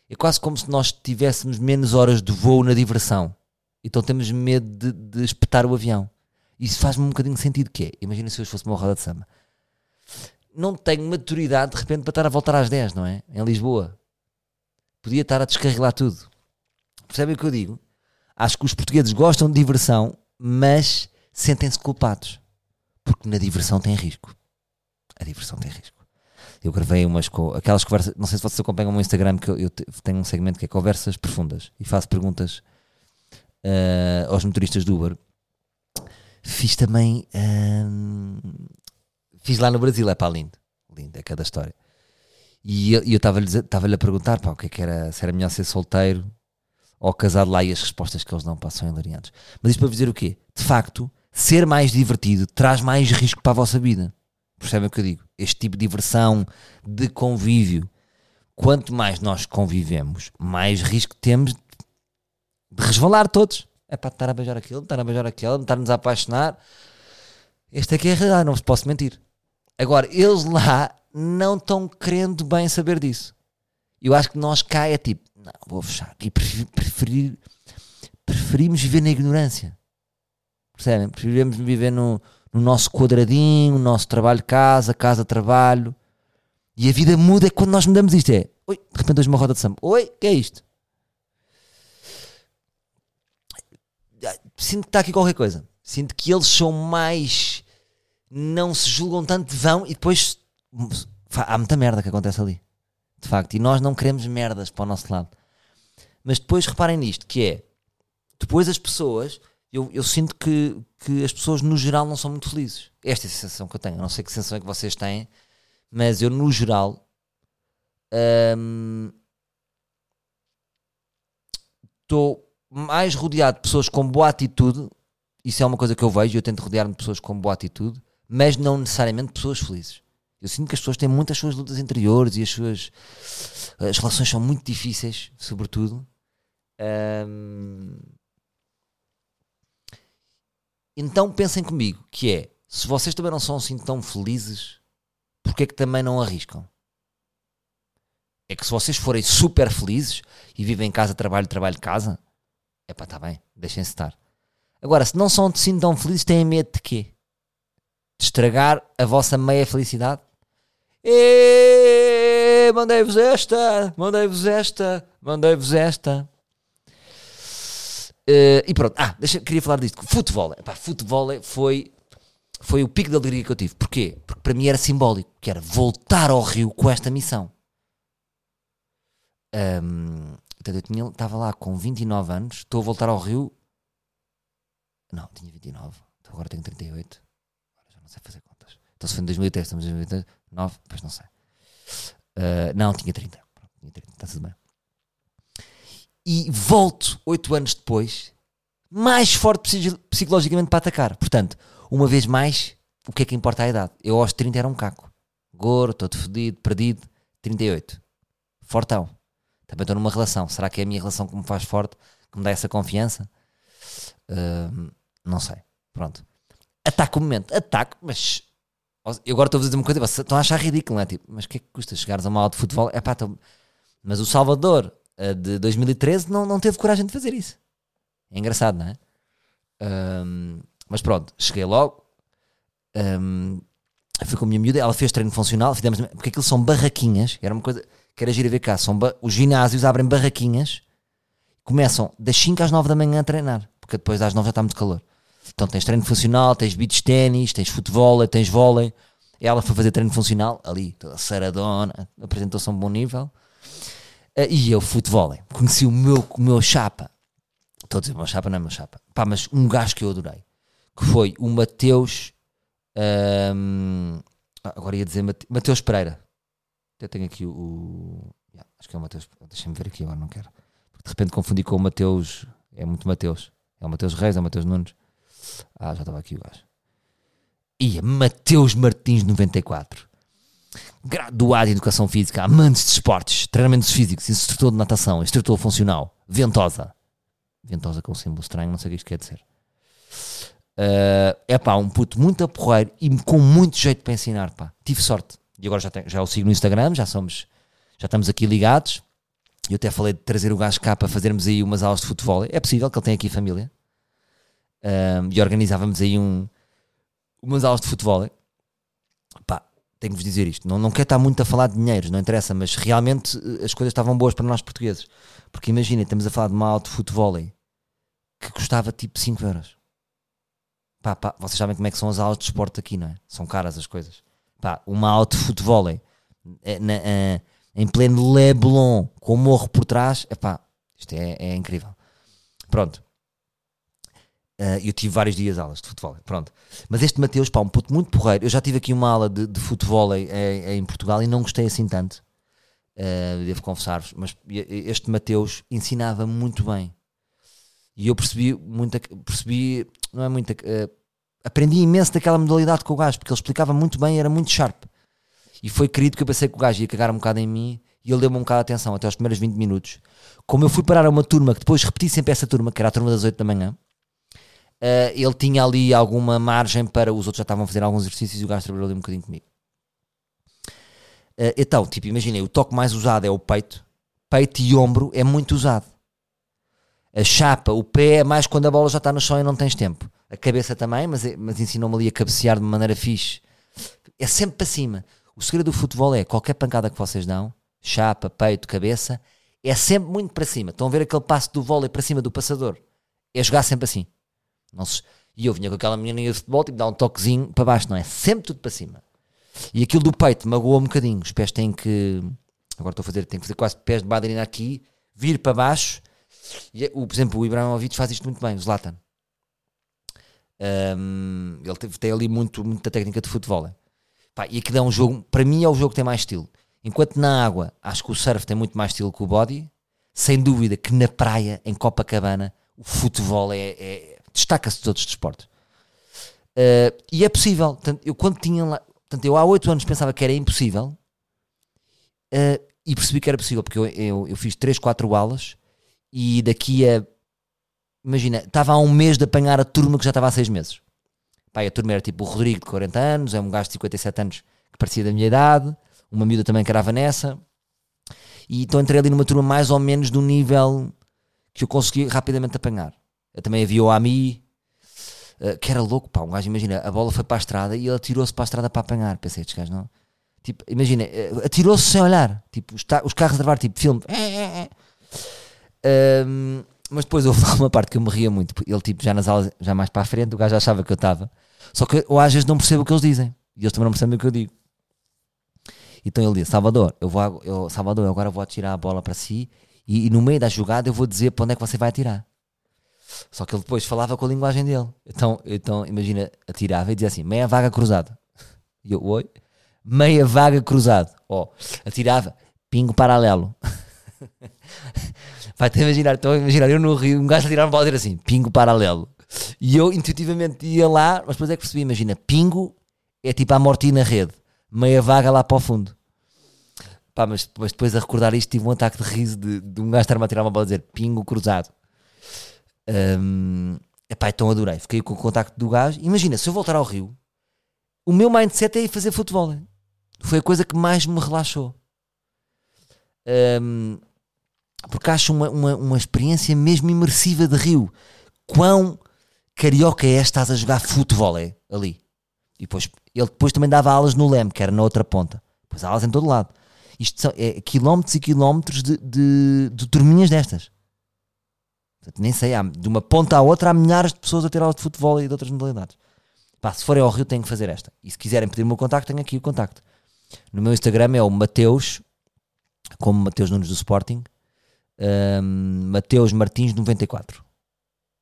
é quase como se nós tivéssemos menos horas de voo na diversão. Então temos medo de, de espetar o avião. Isso faz-me um bocadinho de sentido que é. Imagina se hoje fosse uma roda de samba não tenho maturidade de repente para estar a voltar às 10, não é? Em Lisboa. Podia estar a descarrilar tudo. Percebem o que eu digo? Acho que os portugueses gostam de diversão, mas sentem-se culpados. Porque na diversão tem risco. A diversão tem risco. Eu gravei umas aquelas conversas. Não sei se vocês acompanham o meu Instagram, que eu, eu tenho um segmento que é conversas profundas e faço perguntas uh, aos motoristas do Uber. Fiz também uh, Fiz lá no Brasil, é pá, lindo. Lindo, é cada história. E eu estava-lhe a perguntar pá, o que, é que era, se era melhor ser solteiro ou casado lá e as respostas que eles não passam hilariantes. Mas isto para dizer o quê? De facto, ser mais divertido traz mais risco para a vossa vida. Percebem o que eu digo? Este tipo de diversão, de convívio. Quanto mais nós convivemos, mais risco temos de resvalar todos. É para estar a beijar aquilo, estar a beijar aquele, estar-nos a apaixonar. Esta aqui é a realidade, não vos posso mentir. Agora, eles lá não estão querendo bem saber disso. Eu acho que nós cá é tipo, não, vou fechar. E preferir, preferimos viver na ignorância. Percebem? Preferimos viver no, no nosso quadradinho, no nosso trabalho-casa, casa-trabalho. E a vida muda quando nós mudamos isto. É, oi, de repente hoje uma roda de samba. Oi, que é isto? Sinto que está aqui qualquer coisa. Sinto que eles são mais. Não se julgam tanto, vão e depois. Há muita merda que acontece ali. De facto. E nós não queremos merdas para o nosso lado. Mas depois reparem nisto: que é. Depois as pessoas. Eu, eu sinto que, que as pessoas no geral não são muito felizes. Esta é a sensação que eu tenho. Eu não sei que sensação é que vocês têm. Mas eu no geral. Estou hum, mais rodeado de pessoas com boa atitude isso é uma coisa que eu vejo, eu tento rodear-me de pessoas com boa atitude, mas não necessariamente pessoas felizes. Eu sinto que as pessoas têm muitas suas lutas interiores e as suas as relações são muito difíceis, sobretudo. Um, então pensem comigo, que é, se vocês também não são assim tão felizes, porque é que também não arriscam? É que se vocês forem super felizes e vivem em casa, trabalho, trabalho, casa, é pá, está bem, deixem-se estar. Agora, se não são assim tão felizes, têm medo de quê? De estragar a vossa meia felicidade? E mandei-vos esta, mandei-vos esta, mandei-vos esta. Uh, e pronto, ah, deixa, queria falar disto. Futebol, epá, futebol foi, foi o pico de alegria que eu tive. Porquê? Porque para mim era simbólico, que era voltar ao Rio com esta missão. Um, eu tinha, estava lá com 29 anos, estou a voltar ao Rio não, tinha 29. Então agora tenho 38. Agora já não sei fazer contas. Então se foi em 2003, estamos em 2009, pois não sei. Uh, não, tinha 30. Pronto, tinha 30, está tudo bem. E volto 8 anos depois, mais forte psicologicamente para atacar. Portanto, uma vez mais, o que é que importa a idade? Eu aos 30 era um caco. Gordo, todo fodido, perdido. 38. Fortão. Também estou numa relação. Será que é a minha relação que me faz forte, que me dá essa confiança? Uh, não sei. Pronto. Ataque o momento. Ataque, mas. Eu agora estou a dizer uma coisa, vocês estão a achar ridículo, não é? Tipo, mas o que é que custa chegares a uma aula de futebol? É pá, tô... mas o Salvador de 2013 não, não teve coragem de fazer isso. É engraçado, não é? Um, mas pronto, cheguei logo. Um, fui com a minha miúda, ela fez treino funcional, fizemos, porque aquilo são barraquinhas, era uma coisa que era gira ver cá. São os ginásios abrem barraquinhas, começam das 5 às 9 da manhã a treinar, porque depois às 9 já está muito calor. Então tens treino funcional, tens beach ténis, tens futebol, tens vôlei. Ela foi fazer treino funcional, ali, toda saradona, apresentou-se a um bom nível. Uh, e eu, futebol, conheci o meu, o meu chapa. Estou a dizer, meu chapa não é meu chapa. Pá, mas um gajo que eu adorei, que foi o Mateus. Um, agora ia dizer Mateus Pereira. Eu tenho aqui o. o yeah, acho que é o Mateus. Deixa-me ver aqui agora, não quero. De repente confundi com o Mateus. É muito Mateus. É o Mateus Reis, é o Mateus Nunes. Ah, já estava aqui o gajo. Ia, Mateus Martins 94. Graduado em Educação Física, amante de esportes, treinamentos físicos, instrutor de natação, instrutor funcional, ventosa. Ventosa com um símbolo estranho, não sei o que isto quer dizer. É uh, pá, um puto muito aporreiro e com muito jeito para ensinar, pá. Tive sorte. E agora já, tenho, já o sigo no Instagram, já somos, já estamos aqui ligados. Eu até falei de trazer o gajo cá para fazermos aí umas aulas de futebol. É possível que ele tenha aqui família um, e organizávamos aí um, umas aulas de futebol. Pá, tenho que vos dizer isto. Não, não quero estar muito a falar de dinheiros, não interessa, mas realmente eh, as coisas estavam boas para nós portugueses. Porque imaginem, estamos a falar de uma aula de futebol que custava tipo 5 euros. Pá, pá, vocês sabem como é que são as aulas de esporte aqui, não é? São caras as coisas. Pá, uma aula de futebol é, na, é, em pleno Leblon, com o morro por trás, epá, isto é, é incrível. Pronto. Uh, eu tive vários dias aulas de futebol, pronto. Mas este Mateus, pá, um puto muito porreiro. Eu já tive aqui uma aula de, de futebol em, em, Portugal e não gostei assim tanto. Uh, devo confessar-vos. Mas este Mateus ensinava muito bem. E eu percebi muita. Percebi. Não é muita. Uh, aprendi imenso daquela modalidade com o gajo, porque ele explicava muito bem e era muito sharp. E foi querido que eu pensei que o gajo ia cagar um bocado em mim e ele deu-me um bocado de atenção até aos primeiros 20 minutos. Como eu fui parar a uma turma que depois repeti sempre essa turma, que era a turma das 8 da manhã uh, ele tinha ali alguma margem para os outros já estavam a fazer alguns exercícios e o gajo trabalhou ali um bocadinho comigo. Uh, então, tipo, imaginei, o toque mais usado é o peito, peito e ombro é muito usado. A chapa, o pé é mais quando a bola já está no chão e não tens tempo. a cabeça também, mas, é- mas ensinou-me ali a cabecear de uma maneira fixe. É sempre para cima. O segredo do futebol é qualquer pancada que vocês dão, chapa, peito, cabeça, é sempre muito para cima. Estão a ver aquele passo do vôlei para cima do passador? É jogar sempre assim. Se- E eu vinha com aquela menininha de futebol, tipo, dar um toquezinho para baixo, não é? Sempre tudo para cima. E aquilo do peito magoou um bocadinho. Os pés têm que. Agora estou a fazer, tenho que fazer quase pés de bailarina aqui, vir para baixo. E, é- o, por exemplo, o Ibrahimovic faz isto muito bem, o Zlatan. Um, ele teve, tem ali muito, muita técnica de futebol. é. Pá, e aquilo é um jogo, para mim é o jogo que tem mais estilo. Enquanto na água, acho que o surf tem muito mais estilo que o body, sem dúvida que na praia, em Copacabana, o futebol é, é- destaca-se de todos os desportos. Uh, e é possível. Portanto, eu quando tinha lá, portanto, eu há 8 anos pensava que era impossível uh, e percebi que era possível, porque eu, eu, eu fiz 3, 4 aulas e daqui a imagina, estava há um mês de apanhar a turma que já estava há 6 meses. Pai, a turma era tipo o Rodrigo de 40 anos, é um gajo de 57 anos que parecia da minha idade, uma miúda também que era a Vanessa, e então entrei ali numa turma mais ou menos do nível que eu consegui rapidamente apanhar. Também havia o Ami, eh, que era louco, pá, um gajo, imagina, a bola foi para a estrada e ele atirou-se para a estrada para apanhar. Pensei, estes gajos não. Tipo, imagina, eh, atirou-se sem olhar. Tipo, os, os carros a gravar, tipo, filme. Ahm, mas depois houve uma parte que eu me ria muito. Ele, tipo, já nas aulas, já mais para a frente, o gajo achava que eu estava. Só que eu às vezes não percebo o que eles dizem. E eles também não percebem o que eu digo. Então ele disse: Salvador, eu vou, eu, Salvador, eu agora vou atirar a bola para si e, e no meio da jogada eu vou dizer para onde é que você vai atirar. Só que ele depois falava com a linguagem dele. Então, então imagina, atirava e dizia assim: meia vaga cruzada. E eu, oi? Meia vaga cruzado. Ó, atirava, pingo paralelo. Vai te imaginar, a imaginar, eu no Rio, um gajo a tirar uma bola e dizer assim, pingo paralelo. E eu intuitivamente ia lá, mas depois é que percebi, imagina, pingo é tipo a morte na rede, meia vaga lá para o fundo. Pá, mas, mas depois a recordar isto tive um ataque de riso de, de um gajo estar-me a tirar uma bola e dizer pingo cruzado. Hum, epá, então adorei, fiquei com o contacto do gajo. Imagina, se eu voltar ao Rio, o meu mindset é ir fazer futebol. Foi a coisa que mais me relaxou. Hum, porque acho uma, uma, uma experiência mesmo imersiva de Rio. Quão carioca é estás a jogar futebol é, ali. E depois, ele depois também dava aulas no Leme, que era na outra ponta. Depois aulas em todo lado. Isto são é, quilómetros e quilómetros de, de, de turminhas destas. Portanto, nem sei, há, de uma ponta à outra há milhares de pessoas a ter aulas de futebol e de outras modalidades. Pá, se forem ao Rio têm que fazer esta. E se quiserem pedir o meu contacto, tenho aqui o contacto. No meu Instagram é o Mateus, como Mateus Nunes do Sporting, um, Mateus Martins 94.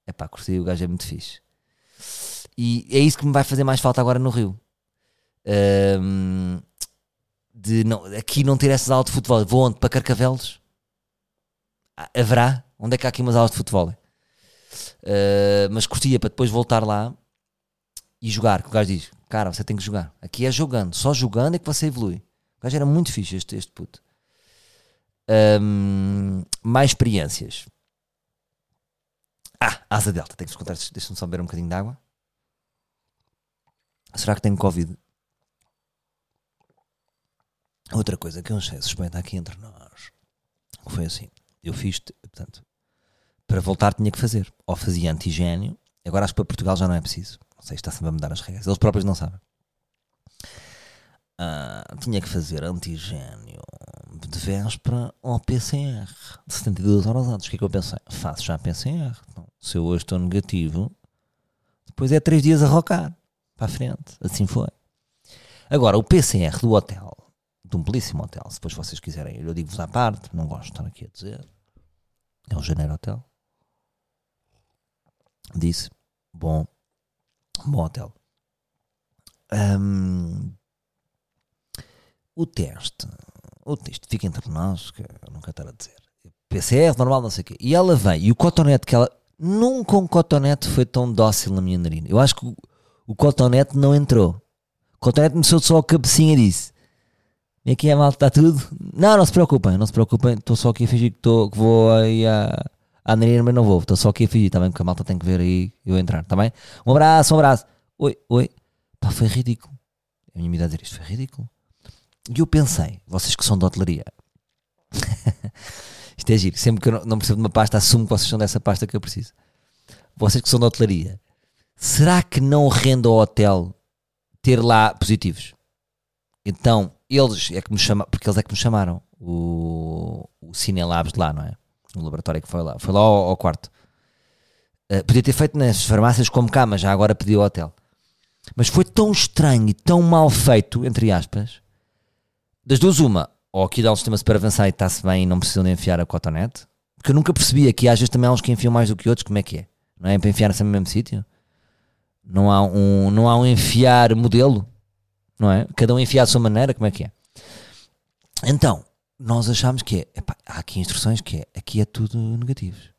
É pá, curti, o gajo é muito fixe. E é isso que me vai fazer mais falta agora no Rio. Um, de não, aqui não ter essas aulas de futebol. Vou onde? Para Carcavelos? Ah, Haverá? Onde é que há aqui umas aulas de futebol? Uh, mas curtia para depois voltar lá e jogar. Que o gajo diz: Cara, você tem que jogar. Aqui é jogando. Só jogando é que você evolui. O gajo era muito fixe, este, este puto. Um, mais experiências. Ah, Asa Delta, tenho que contar. Deixa-me só beber um bocadinho de água. Será que tenho Covid? Outra coisa que eu achei suspeita aqui entre nós foi assim: eu fiz, portanto, para voltar tinha que fazer. Ou fazia antigênio, agora acho que para Portugal já não é preciso. Não sei, está sempre a mudar as regras. Eles próprios não sabem. Ah, tinha que fazer antigênio de véspera ou PCR de 72 horas antes. O que é que eu pensei? Faço já PCR. Então, se eu hoje estou negativo, depois é 3 dias a rocar para a frente. Assim foi. Agora, o PCR do hotel, de um belíssimo hotel, se depois vocês quiserem, eu digo-vos à parte, não gosto de estar aqui a dizer. É o Janeiro Hotel. Disse, bom, bom hotel. Hum, o teste, o teste fica entre nós, que eu nunca estar a dizer. PCR, normal, não sei o quê. E ela vem, e o cotonete que ela. Nunca um cotonete foi tão dócil na minha narina. Eu acho que o, o cotonete não entrou. O cotonete começou só a cabecinha e disse: E aqui é mal, está tudo? Não, não se preocupem, não se preocupem. Estou só aqui a fingir que, tô, que vou aí à, à narina, mas não vou. Estou só aqui a fingir, bem? Porque a malta tem que ver aí eu entrar, está bem? Um abraço, um abraço. Oi, oi. Pá, foi ridículo. A minha amiga a dizer isto foi ridículo. E eu pensei, vocês que são de hotelaria, isto é giro, sempre que eu não, não percebo de uma pasta, assumo que vocês são dessa pasta que eu preciso. Vocês que são de hotelaria, será que não rende ao hotel ter lá positivos? Então, eles é que me chamaram, porque eles é que me chamaram, o, o Cinelabs de lá, não é? O laboratório que foi lá, foi lá ao, ao quarto. Uh, podia ter feito nas farmácias como cá, mas já agora pediu ao hotel. Mas foi tão estranho e tão mal feito, entre aspas, das duas, uma, ou aqui dá um sistema super avançado e está-se bem e não precisam de enfiar a cotonete, porque eu nunca percebi aqui, às vezes também há uns que enfiam mais do que outros, como é que é? Não é para enfiar no mesmo sítio? Não há, um, não há um enfiar modelo, não é? Cada um enfia à sua maneira, como é que é? Então, nós achamos que é, epá, há aqui instruções que é, aqui é tudo negativos.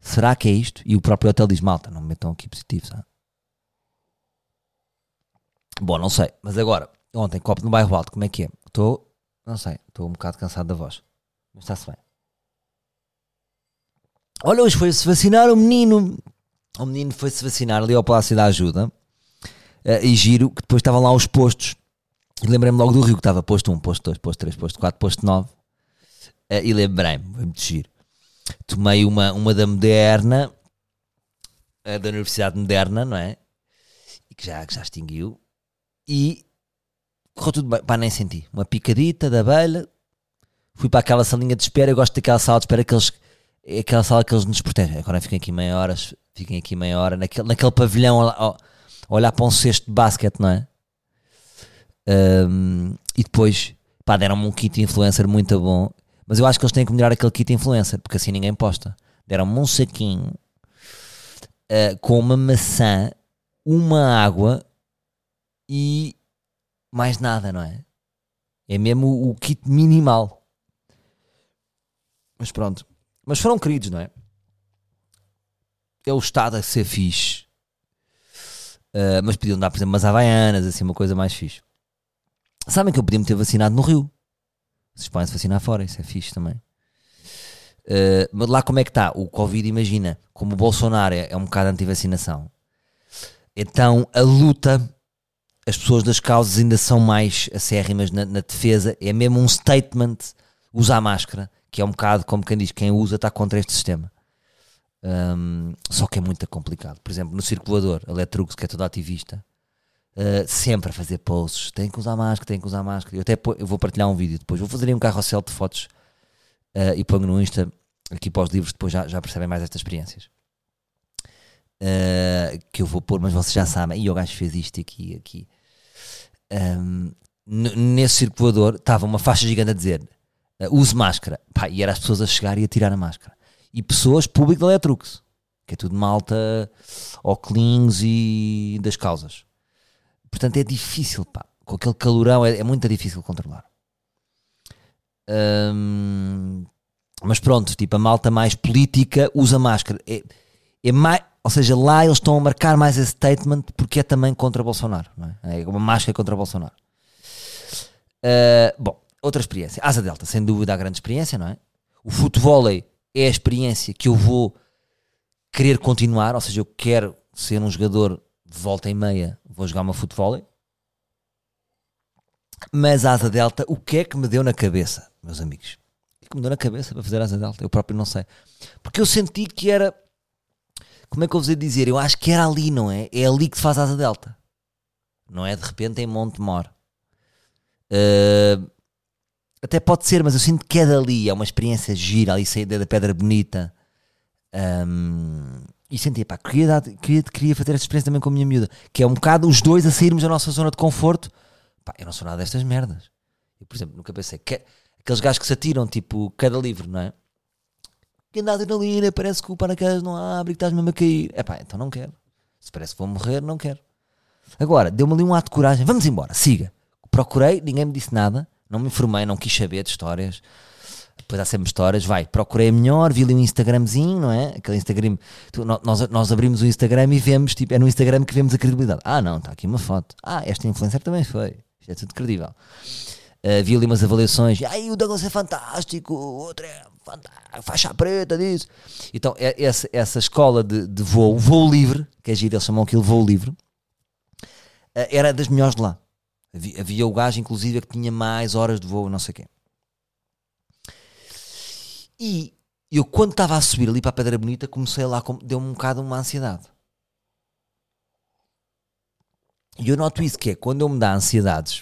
Será que é isto? E o próprio hotel diz, malta, não me metam aqui positivos, ah? Bom, não sei, mas agora, ontem, copo no bairro alto, como é que é? Estou, não sei, estou um bocado cansado da voz, mas está-se bem. Olha, hoje foi-se vacinar o menino. O menino foi-se vacinar ali ao Palácio da Ajuda. Uh, e giro, que depois estavam lá os postos. E lembrei-me logo do Rio, que estava posto 1, posto 2, posto 3, posto 4, posto 9. Uh, e lembrei-me, muito giro. Tomei uma, uma da Moderna, uh, da Universidade Moderna, não é? E que já, que já extinguiu. E correu tudo bem. Pá, nem senti. Uma picadita da abelha. Fui para aquela salinha de espera. Eu gosto daquela sala de espera que eles é aquela sala que eles nos protegem. Agora fiquem aqui meia hora, fiquem aqui meia hora naquele, naquele pavilhão a olhar para um cesto de basquete, não é? Um, e depois, pá, deram-me um kit influencer muito bom, mas eu acho que eles têm que melhorar aquele kit influencer, porque assim ninguém posta. Deram-me um saquinho uh, com uma maçã, uma água e mais nada, não é? É mesmo o, o kit minimal. Mas pronto. Mas foram queridos, não é? É o Estado a ser fixe. Uh, mas podiam dar, por exemplo, umas havaianas, assim, uma coisa mais fixe. Sabem que eu podia me ter vacinado no Rio. Vocês podem se vacinar fora, isso é fixe também. Uh, mas lá como é que está? O Covid, imagina, como o Bolsonaro é, é um bocado anti-vacinação. Então a luta, as pessoas das causas ainda são mais acérrimas na, na defesa. É mesmo um statement usar máscara que é um bocado como quem diz, quem usa está contra este sistema. Um, só que é muito complicado. Por exemplo, no circulador, a Letrux, que é toda ativista, uh, sempre a fazer posts, tem que usar máscara, tem que usar máscara. Eu até eu vou partilhar um vídeo depois, vou fazer um carrossel de fotos uh, e ponho no Insta, aqui para os livros, depois já, já percebem mais estas experiências. Uh, que eu vou pôr, mas vocês já sabem, e o gajo fez isto aqui, aqui. Um, nesse circulador estava uma faixa gigante a dizer use máscara. Pá, e era as pessoas a chegar e a tirar a máscara. E pessoas, público da Electrux, que é tudo malta, óculos e das causas. Portanto, é difícil, pá. Com aquele calorão é, é muito difícil controlar. Mas pronto, tipo, a malta mais política usa máscara. É, é mais, ou seja, lá eles estão a marcar mais esse statement porque é também contra Bolsonaro. É? é uma máscara contra Bolsonaro. Uh, bom, outra experiência. Asa Delta, sem dúvida, a grande experiência, não é? O futebol é a experiência que eu vou querer continuar, ou seja, eu quero ser um jogador de volta e meia, vou jogar uma futebol. Mas a Asa Delta, o que é que me deu na cabeça, meus amigos? O que, é me deu na cabeça para fazer Asa Delta? Eu próprio não sei. Porque eu senti que era. Como é que eu vos ia dizer? Eu acho que era ali, não é? É ali que se faz Asa Delta. Não é de repente em Montemor. Uh, até pode ser, mas eu sinto que é dali, é uma experiência gira, ali sair da Pedra Bonita. Um, e senti, pá, queria, dar, queria, queria fazer essa experiência também com a minha miúda, que é um bocado os dois a sairmos da nossa zona de conforto. Pá, eu não sou nada destas merdas. Eu, por exemplo, nunca pensei, que, aqueles gajos que se atiram, tipo, cada livro, não é? Quem dá adrenalina, parece que o paraquedas não abre que estás mesmo a cair. É pá, então não quero. Se parece que vou morrer, não quero. Agora, deu-me ali um ato de coragem, vamos embora, siga. Procurei, ninguém me disse nada não me informei, não quis saber de histórias. Depois há sempre histórias, vai, procurei melhor, vi ali um Instagramzinho, não é? Aquele Instagram, tu, nós, nós abrimos o Instagram e vemos, tipo, é no Instagram que vemos a credibilidade. Ah, não, está aqui uma foto. Ah, esta influencer também foi. Isto é tudo credível. Uh, vi ali umas avaliações, aí o Douglas é fantástico, o outro é fantástico, faixa preta disso. Então, é, essa, essa escola de, de voo, voo livre, que é giro, eles chamam aquilo voo livre, uh, era das melhores de lá. Havia, havia o gajo, inclusive, que tinha mais horas de voo, não sei o quê. E eu, quando estava a subir ali para a Pedra Bonita, comecei lá, deu-me um bocado uma ansiedade. E eu noto isso que é quando eu me dá ansiedades,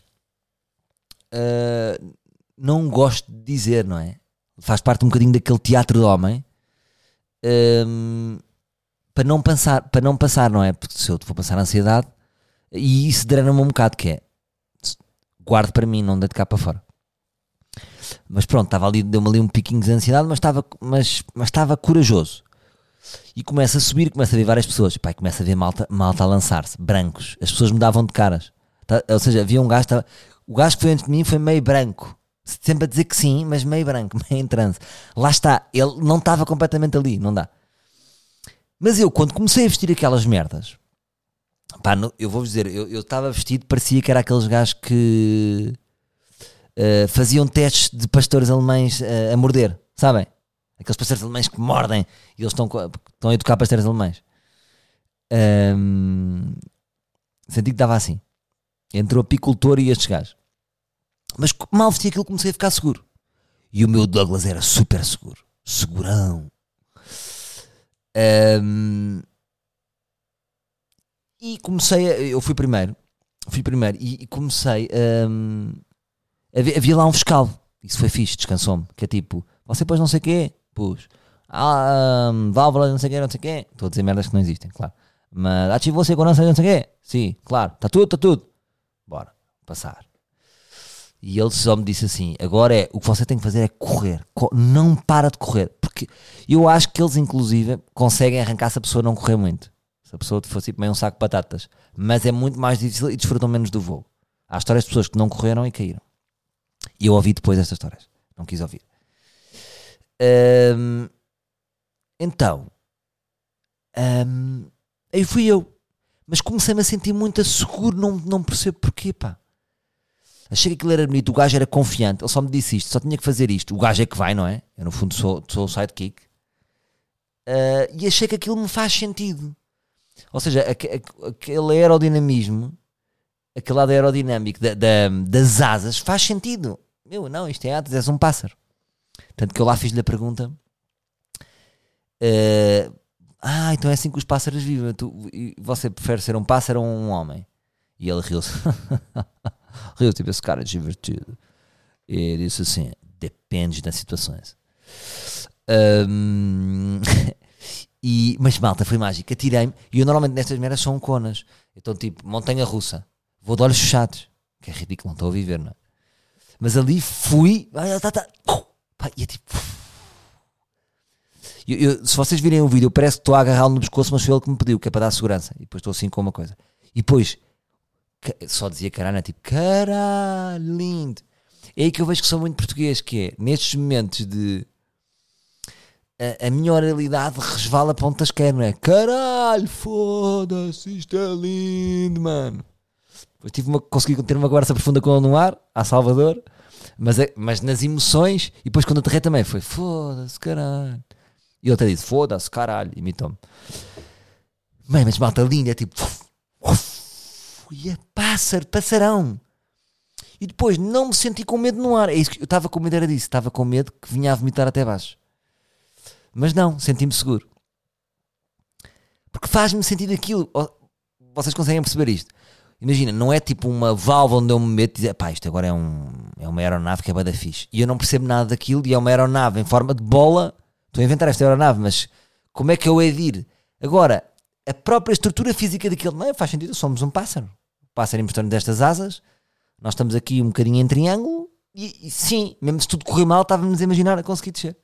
uh, não gosto de dizer, não é? Faz parte um bocadinho daquele teatro do homem. Um, para não pensar, para não passar, não é? Porque se eu for passar ansiedade, e isso drena-me um bocado, que é guardo para mim, não de cá para fora. Mas pronto, estava ali, deu-me ali um piquinho de ansiedade, mas estava, mas, mas estava corajoso. E começa a subir, começa a ver várias pessoas. Pai, começa a ver malta, malta a lançar-se, brancos. As pessoas me davam de caras. Tá? Ou seja, havia um gajo, estava, o gajo que foi antes de mim foi meio branco. Sempre a dizer que sim, mas meio branco, meio em transe. Lá está, ele não estava completamente ali, não dá. Mas eu, quando comecei a vestir aquelas merdas, pá, eu vou-vos dizer, eu estava vestido, parecia que era aqueles gajos que uh, faziam testes de pastores alemães uh, a morder, sabem? Aqueles pastores alemães que mordem e eles estão, estão a educar pastores alemães. Um, senti que estava assim. Entre o apicultor e estes gajos. Mas mal vesti aquilo comecei a ficar seguro. E o meu Douglas era super seguro. Segurão. Um, e comecei a, Eu fui primeiro. Fui primeiro e, e comecei um, havia, lá um fiscal. Isso foi fixe, descansou-me. Que é tipo, você pôs não sei o quê, pus. Ah, um, válvula não sei o quê, não sei o quê. Estou a dizer merdas que não existem, claro. Mas ativou segurança não sei o quê. Sim, claro. Está tudo, está tudo. Bora, passar. E ele só me disse assim: agora é o que você tem que fazer é correr, não para de correr, porque eu acho que eles, inclusive, conseguem arrancar se a pessoa não correr muito. Se a pessoa fosse tipo meio um saco de batatas, mas é muito mais difícil e desfrutam menos do voo. Há histórias de pessoas que não correram e caíram. E eu ouvi depois estas histórias, não quis ouvir. Um, então, um, aí fui eu, mas comecei-me a sentir muito seguro, não, não percebo porquê, pá. Achei que aquilo era bonito, o gajo era confiante, ele só me disse isto, só tinha que fazer isto. O gajo é que vai, não é? Eu, no fundo, sou, sou o sidekick. Uh, e achei que aquilo me faz sentido. Ou seja, aquele aerodinamismo, aquele lado aerodinâmico da, da, das asas, faz sentido. Meu, não, isto é asas, és um pássaro. Tanto que eu lá fiz-lhe a pergunta. Uh, ah, então é assim que os pássaros vivem. Tu, você prefere ser um pássaro ou um homem? E ele riu-se. Riu, tipo, esse cara é divertido. E disse assim: depende das situações. Um, e, mas malta, foi mágica. Tirei-me. E eu normalmente nestas merdas são conas. Então, tipo, montanha russa. Vou de olhos fechados. Que é ridículo, não estou a viver, não é? Mas ali fui. Ai, tá, tá, pá, e é tipo. Eu, eu, se vocês virem o vídeo, parece que estou a agarrá-lo no pescoço, mas foi ele que me pediu, que é para dar segurança. E depois estou assim com uma coisa. E depois só dizia caralho, é tipo, caralho, lindo. É aí que eu vejo que sou muito português, que é, nestes momentos de a, a minha oralidade resvala pontas quer, não é? Caralho, foda-se, isto é lindo, mano. Depois tive uma, consegui ter uma conversa profunda com ele no ar, a Salvador, mas, é, mas nas emoções, e depois quando aterrei também foi foda-se, caralho. E ele até disse, foda-se, caralho, imitou-me. Bem, mas malta linda, é tipo, e é pássaro, passarão. E depois não me senti com medo no ar. É isso que eu estava com medo, era disso. Estava com medo que vinha a vomitar até baixo. Mas não, senti-me seguro. Porque faz-me sentir aquilo. Vocês conseguem perceber isto? Imagina, não é tipo uma válvula onde eu me meto e dizer, pá, isto agora é, um, é uma aeronave que é bada fixe. E eu não percebo nada daquilo e é uma aeronave em forma de bola. Estou a inventar esta aeronave, mas como é que eu hei de ir? Agora, a própria estrutura física daquilo, não é? Faz sentido, somos um pássaro pássaro importante destas asas, nós estamos aqui um bocadinho em triângulo e, e, sim, mesmo se tudo correr mal, estávamos a imaginar a conseguir descer.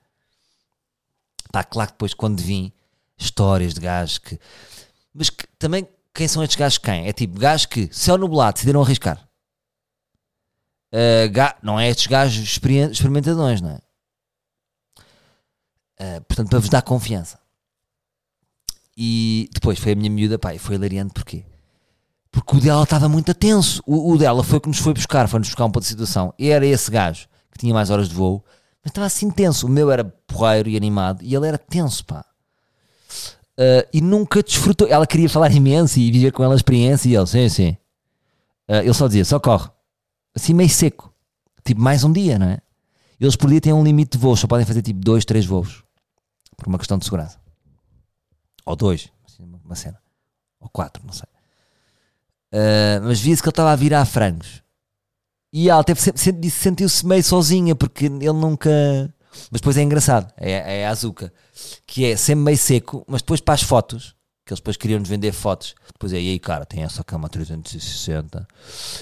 Pá, claro que depois quando vim histórias de gajos que. Mas que, também quem são estes gajos quem? É tipo gajos que, céu nublado, decidiram arriscar. Uh, ga... Não é estes gajos experimentadões, não é? Uh, portanto, para vos dar confiança. E depois foi a minha miúda, pá, foi hilariante porquê? Porque o dela estava muito tenso. O, o, dela foi que nos foi buscar, foi-nos buscar um ponto de situação. E era esse gajo que tinha mais horas de voo, mas estava assim tenso. O meu era porreiro e animado e ele era tenso, pá. Uh, e nunca desfrutou. Ela queria falar imenso e viver com ela a experiência e ele, sim, sim. Uh, ele só dizia, só corre. Assim meio seco. Tipo, mais um dia, não é? Eles por dia têm um limite de voos, só podem fazer tipo dois, três voos. Por uma questão de segurança. Ou dois, assim, uma cena. Ou quatro, não sei. Uh, mas via-se que ele estava a virar frangos. E ela teve, sentiu-se meio sozinha, porque ele nunca. Mas depois é engraçado, é, é a Azuka, que é sempre meio seco, mas depois para as fotos, que eles depois queriam nos vender fotos, depois é, e aí cara, tem essa cama 360,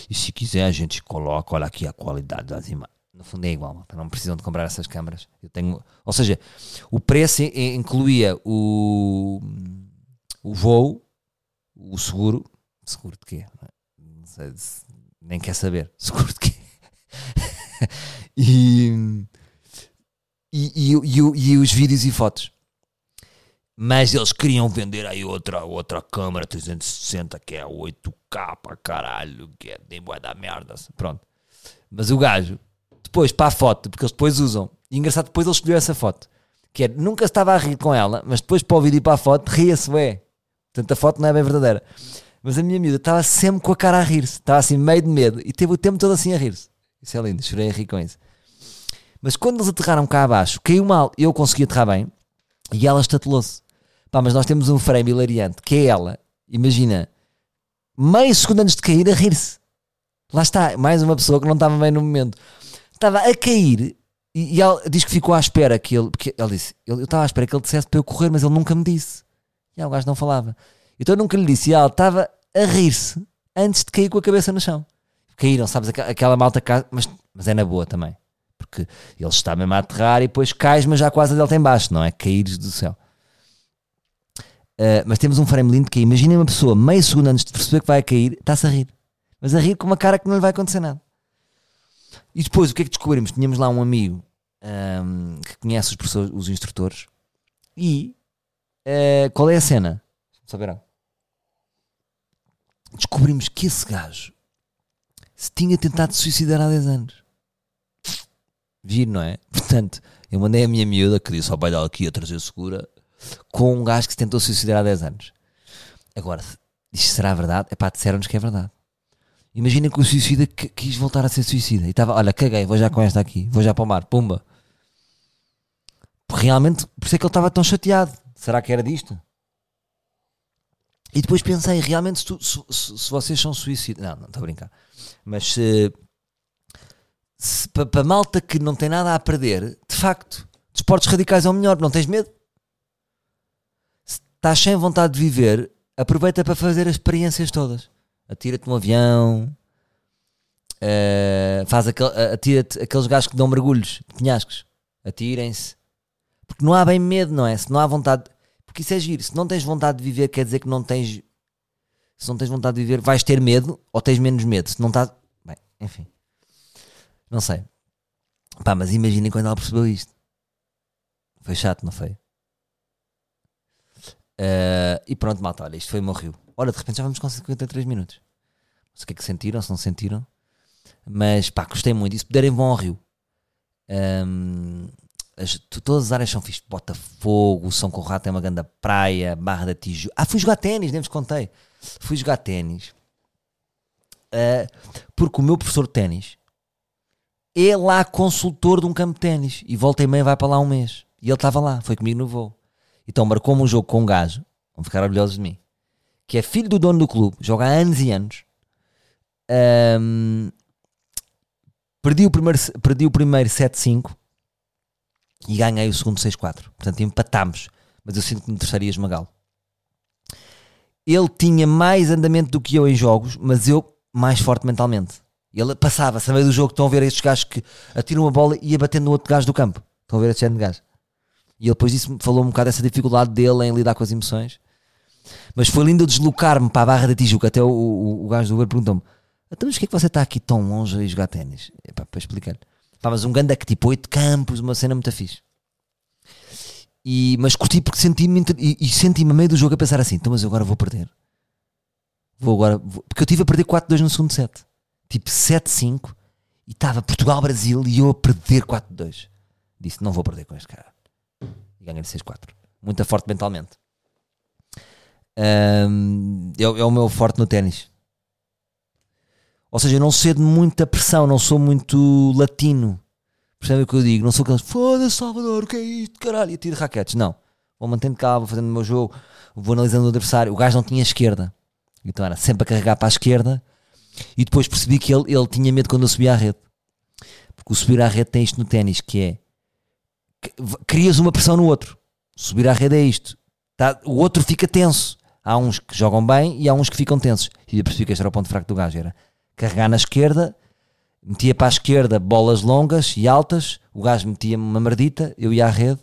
e se quiser a gente coloca, olha aqui a qualidade das imagens. No fundo é igual, não precisam de comprar essas câmaras. Eu tenho, ou seja, o preço incluía o, o voo, o seguro, seguro de quê? Não sei, nem quer saber, seguro de quê? e, e, e, e, e os vídeos e fotos. Mas eles queriam vender aí outra, outra câmera 360 que é 8K para caralho, que é nem boa da merda. Pronto. Mas o gajo depois para a foto, porque eles depois usam. E engraçado, depois ele escolheu essa foto. Que é, nunca estava a rir com ela, mas depois para o vídeo e para a foto, ria-se, ué. Portanto, a foto não é bem verdadeira. Mas a minha miúda estava sempre com a cara a rir-se, estava assim meio de medo e teve o tempo todo assim a rir-se. Isso é lindo, chorei a rir com isso. Mas quando eles aterraram cá abaixo, caiu mal, eu consegui aterrar bem e ela estatelou-se. Pá, mas nós temos um frame hilariante que é ela, imagina, meio segundo antes de cair a rir-se. Lá está, mais uma pessoa que não estava bem no momento estava a cair e, e ele diz que ficou à espera que ele. Porque ele disse: eu, estava à espera que ele dissesse para eu correr, mas ele nunca me disse. E aí, o gajo não falava. Então eu nunca lhe disse. E ela estava a rir-se antes de cair com a cabeça no chão. Caíram, sabes? Aquela malta. Mas, mas é na boa também. Porque ele está mesmo a aterrar e depois cais, mas já quase dele tem baixo, não é? Caíres do céu. Uh, mas temos um frame lindo que é, imaginem uma pessoa meio segundo antes de perceber que vai cair, está-se a rir. Mas a rir com uma cara que não lhe vai acontecer nada. E depois o que é que descobrimos? Tínhamos lá um amigo um, que conhece os, professores, os instrutores e uh, qual é a cena? Saberão. Descobrimos que esse gajo se tinha tentado suicidar há 10 anos. Vir, não é? Portanto, eu mandei a minha miúda que disse ao dela que ia trazer segura com um gajo que se tentou suicidar há 10 anos. Agora, isto será verdade? É pá, disseram-nos que é verdade. Imagina que o suicida quis voltar a ser suicida e estava, olha, caguei, vou já com esta aqui, vou já para o mar, pumba. Realmente, por isso é que ele estava tão chateado. Será que era disto? E depois pensei, realmente, se, tu, se, se, se vocês são suicidas. Não, não estou a brincar. Mas se, se para, malta que não tem nada a perder, de facto, desportos radicais é o melhor, não tens medo? Se estás sem vontade de viver, aproveita para fazer as experiências todas atira-te no avião, uh, faz aquel, atira-te aqueles gajos que dão mergulhos, penhascos, atirem-se. Porque não há bem medo, não é? Se não há vontade. Porque isso é giro. Se não tens vontade de viver, quer dizer que não tens. Se não tens vontade de viver, vais ter medo ou tens menos medo. Se não estás. Bem, enfim. Não sei. Pá, mas imaginem quando ela percebeu isto. Foi chato, não foi? Uh, e pronto, malta, olha, isto foi o meu rio. Olha, de repente já vamos com 53 minutos. Não sei o que é que sentiram, se não sentiram. Mas pá, gostei muito. E se puderem, vão ao Rio. Um, as, todas as áreas são fixe. Botafogo, São Conrado tem uma grande praia, Barra da Tijuca. Ah, fui jogar ténis, nem vos contei. Fui jogar ténis. Uh, porque o meu professor de ténis é lá consultor de um campo de ténis. E volta e meia vai para lá um mês. E ele estava lá, foi comigo no voo. Então marcou-me um jogo com um gajo. Vão ficar orgulhosos de mim que é filho do dono do clube, joga há anos e anos. Um, perdi o primeiro, perdi o primeiro 7-5 e ganhei o segundo 6-4. Portanto, empatámos. Mas eu sinto que me terceiro esmagá-lo. Ele tinha mais andamento do que eu em jogos, mas eu mais forte mentalmente. Ele passava, se meio do jogo, estão a ver estes gajos que atiram a bola e ia batendo no outro gajo do campo. Estão a ver este género de gajo. E ele depois disse, falou um bocado dessa dificuldade dele em lidar com as emoções. Mas foi lindo deslocar-me para a Barra da Tijuca. Até o, o, o gajo do Uber perguntou-me: Então, mas que é que você está aqui tão longe a jogar ténis? Para explicar. Pá, mas um ganda que tipo oito campos, uma cena muito fixe. E, mas curti porque senti-me e, e senti-me a meio do jogo a pensar assim: então, mas eu agora vou perder. Vou agora. Vou, porque eu tive a perder 4-2 no segundo set. Tipo 7-5 e estava Portugal-Brasil e eu a perder 4-2. Disse: não vou perder com este cara. E ganhei 6-4. Muito forte mentalmente. Um, é, é, o meu forte no ténis. Ou seja, eu não cedo muita pressão, não sou muito latino. Percebe o que eu digo? Não sou aqueles foda-se Salvador, o que é isto, caralho, e tiro raquetes. Não. Vou mantendo calma, vou fazendo o meu jogo, vou analisando o adversário. O gajo não tinha esquerda. Então era sempre a carregar para a esquerda e depois percebi que ele, ele tinha medo quando eu subia à rede. Porque o subir à rede tem isto no ténis, que é crias uma pressão no outro. Subir à rede é isto. Tá? O outro fica tenso. Há uns que jogam bem e há uns que ficam tensos. E eu percebi que este era o ponto fraco do gajo. Era carregar na esquerda, metia para a esquerda bolas longas e altas, o gajo metia-me uma merdita, eu ia à rede,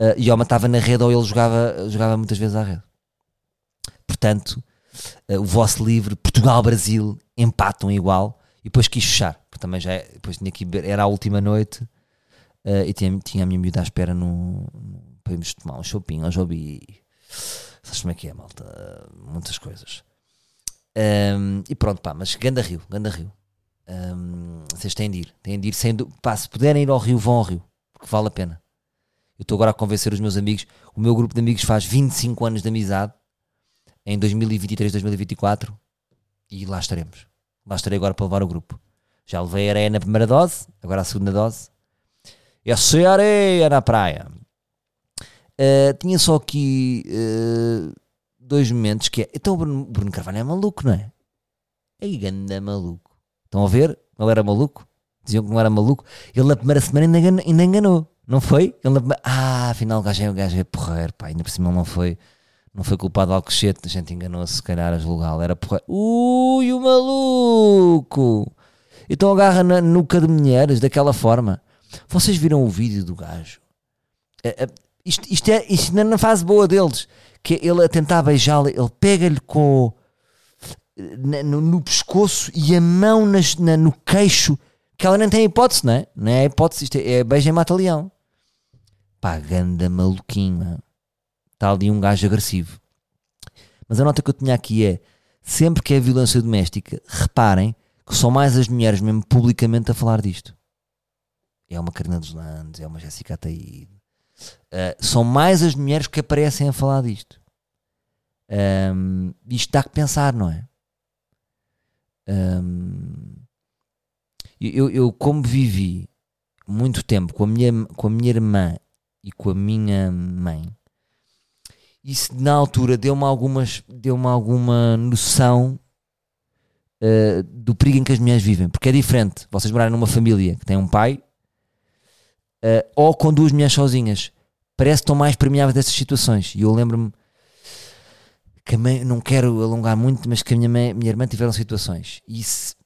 eh, e ou matava na rede ou ele jogava, jogava muitas vezes à rede. Portanto, o vosso livre, Portugal-Brasil, empatam igual, e depois quis fechar, porque também já é- depois tinha que era a última noite, eh, e tinha, tinha a minha miúda à espera no, para irmos tomar um chopinho, um jobi. Sabes como é que é, malta? Muitas coisas. Ahm, e pronto, pá, mas Ganda Rio, Ganda Rio. Ahm, vocês têm de ir, têm de ir pá, se puderem ir ao Rio, vão ao Rio, porque vale a pena. Eu estou agora a convencer os meus amigos. O meu grupo de amigos faz 25 anos de amizade em 2023, 2024 e lá estaremos. Lá estarei agora para levar o grupo. Já levei areia na primeira dose, agora a segunda dose. É só areia na praia. Uh, tinha só aqui uh, dois momentos que é. Então o Bruno, Bruno Carvalho é maluco, não é? É ganda maluco. Estão a ver? Ele era maluco? Diziam que não era maluco. Ele na primeira semana ainda enganou, ainda enganou. não foi? Ele na primeira- Ah, afinal o gajo é, o gajo é porreiro, pá. Ainda por cima não foi, não foi culpado de Alcochete. A gente enganou-se, se calhar, a julgá-lo. Era porreiro. Ui, o maluco! Então agarra na nuca de mulheres daquela forma. Vocês viram o vídeo do gajo? É, é, isto, isto é isto ainda na fase boa deles. Que é ele a tentar beijá-la, ele pega-lhe com no, no pescoço e a mão nas- na- no queixo, que ela nem tem hipótese, não é? Não é hipótese, isto é, é beijo em mata-leão. Pá, ganda maluquinho, está ali um gajo agressivo. Mas a nota que eu tinha aqui é: sempre que é violência doméstica, reparem que são mais as mulheres, mesmo publicamente, a falar disto. É uma Carina dos Landes, é uma Jéssica Ataíde. Uh, são mais as mulheres que aparecem a falar disto. Um, isto dá que pensar, não é? Um, eu, eu, como vivi muito tempo com a, minha, com a minha irmã e com a minha mãe, isso na altura deu-me algumas deu-me alguma noção uh, do perigo em que as mulheres vivem, porque é diferente vocês morarem numa família que tem um pai uh, ou com duas mulheres sozinhas parece que estão mais permeáveis dessas situações e eu lembro-me que mãe, não quero alongar muito, mas que a minha, mãe, minha irmã tiveram situações e isso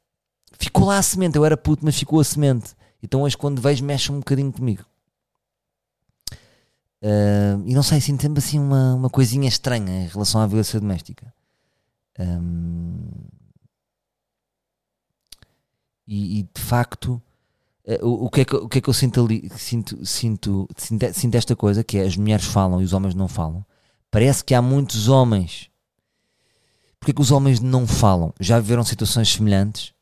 ficou lá a semente, eu era puto, mas ficou a semente. Então hoje quando vejo mexe um bocadinho comigo. Uh, e não sei, sinto sempre assim uma, uma coisinha estranha em relação à violência doméstica. Um, e, e, de facto, uh, o, o, que é que, o que é que eu sinto ali? Sinto, sinto, sinto, sinto esta coisa que é as mulheres falam e os homens não falam. Parece que há muitos homens. Porque é que os homens não falam? Já viveram situações semelhantes?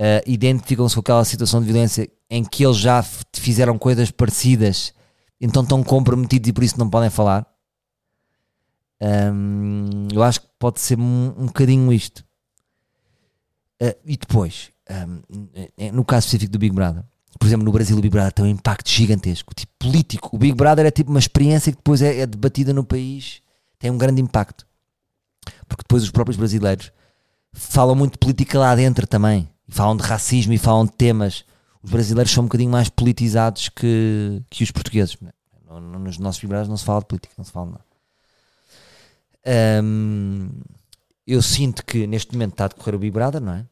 Uh, identificam-se com aquela situação de violência em que eles já fizeram coisas parecidas, então estão comprometidos e por isso não podem falar. Um, eu acho que pode ser um, um bocadinho isto. Uh, e depois, um, no caso específico do Big Brother, por exemplo, no Brasil o Big Brother tem um impacto gigantesco, tipo político. O Big Brother é tipo uma experiência que depois é, é debatida no país, tem um grande impacto. Porque depois os próprios brasileiros falam muito de política lá dentro também. E falam de racismo e falam de temas. Os brasileiros são um bocadinho mais politizados que, que os portugueses. No- Nos nossos Brothers não se fala de política, não se fala nada. Hum, eu sinto que neste momento está a decorrer o Big não é?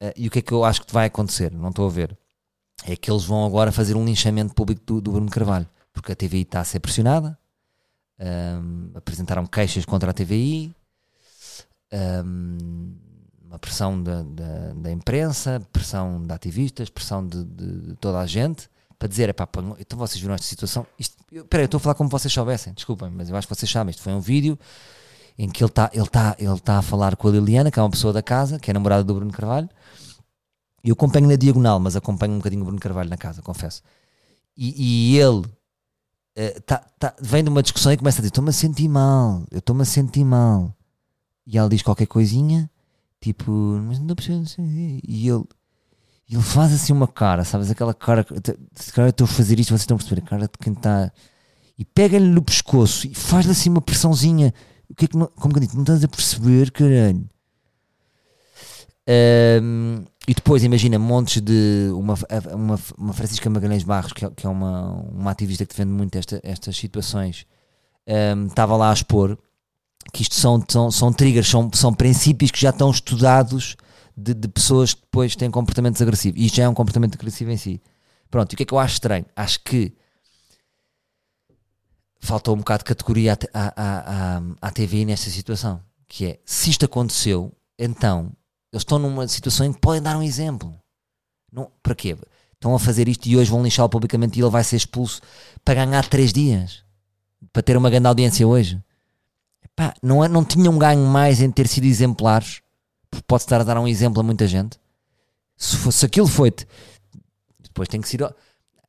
Uh, e o que é que eu acho que vai acontecer? Não estou a ver. É que eles vão agora fazer um linchamento público do, do Bruno Carvalho, porque a TVI está a ser pressionada. Um, apresentaram queixas contra a TVI, um, uma pressão da, da, da imprensa, pressão de ativistas, pressão de, de- de toda a gente, para dizer: epá, pá, então vocês viram esta situação. Isto, eu, peraí, eu estou a falar como vocês soubessem, desculpem, mas eu acho que vocês sabem. Isto foi um vídeo em que ele está ele tá, ele tá a falar com a Liliana, que é uma pessoa da casa, que é namorada do Bruno Carvalho. Eu acompanho na diagonal, mas acompanho um bocadinho o Bruno Carvalho na casa, confesso. E, e ele eh, tá, tá- vem de uma discussão e começa a dizer: Estou-me a sentir mal, eu estou-me a sentir mal. E ela diz qualquer coisinha, tipo, mas não estou. E ele, ele faz assim uma cara, sabes? Aquela cara, se calhar estou a fazer isto, vocês estão a perceber, a cara de quem está. E pega-lhe no pescoço e faz-lhe assim uma pressãozinha, que é que não, como que eu digo, não estás a perceber, caralho. Um, e depois, imagina, montes de. Uma, uma, uma Francisca Magalhães Barros, que é, que é uma, uma ativista que defende muito esta, estas situações, um, estava lá a expor que isto são, são, são triggers, são, são princípios que já estão estudados de, de pessoas que depois têm comportamentos agressivos. E isto já é um comportamento agressivo em si. Pronto, e o que é que eu acho estranho? Acho que faltou um bocado de categoria à, à, à, à TV nesta situação. Que é, se isto aconteceu, então eles estão numa situação em que podem dar um exemplo. Não, para quê? Estão a fazer isto e hoje vão lixá-lo publicamente e ele vai ser expulso para ganhar 3 dias. Para ter uma grande audiência hoje. Epá, não, é, não ganho mais em ter sido exemplares pode estar a dar um exemplo a muita gente. Se, fosse, se aquilo foi depois tem que ser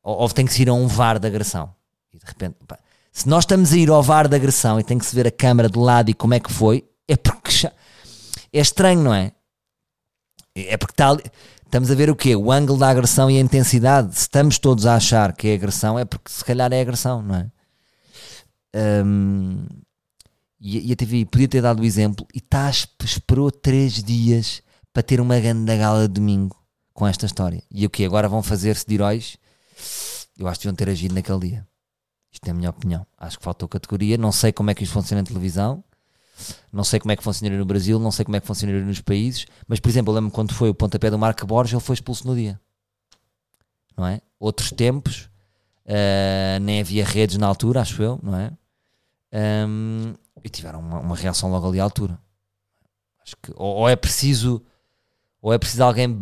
ou, tem que ser a um VAR de agressão. E de repente, pá, se nós estamos a ir ao VAR de agressão e tem que se ver a câmara de lado e como é que foi, é porque já, é estranho, não é? É porque está estamos a ver o quê? O ângulo da agressão e a intensidade. Se estamos todos a achar que é agressão, é porque se calhar é agressão, não é? Um, e, e, a TV podia ter dado o exemplo e tá, esperou três dias para ter uma grande gala de domingo com esta história. E o que agora vão fazer-se de heróis? Eu acho que deviam ter agido naquele dia. Isto é a minha opinião. Acho que faltou categoria. Não sei como é que isto funciona na televisão. Não sei como é que funcionaria no Brasil. Não sei como é que funcionaria nos países. Mas, por exemplo, eu lembro quando foi o pontapé do Marco Borges, ele foi expulso no dia. Não é? Outros tempos, uh, nem havia redes na altura, acho eu, não é? Um, e tiveram uma, uma, reação logo ali à altura. Acho que ou, ou é preciso ou é preciso alguém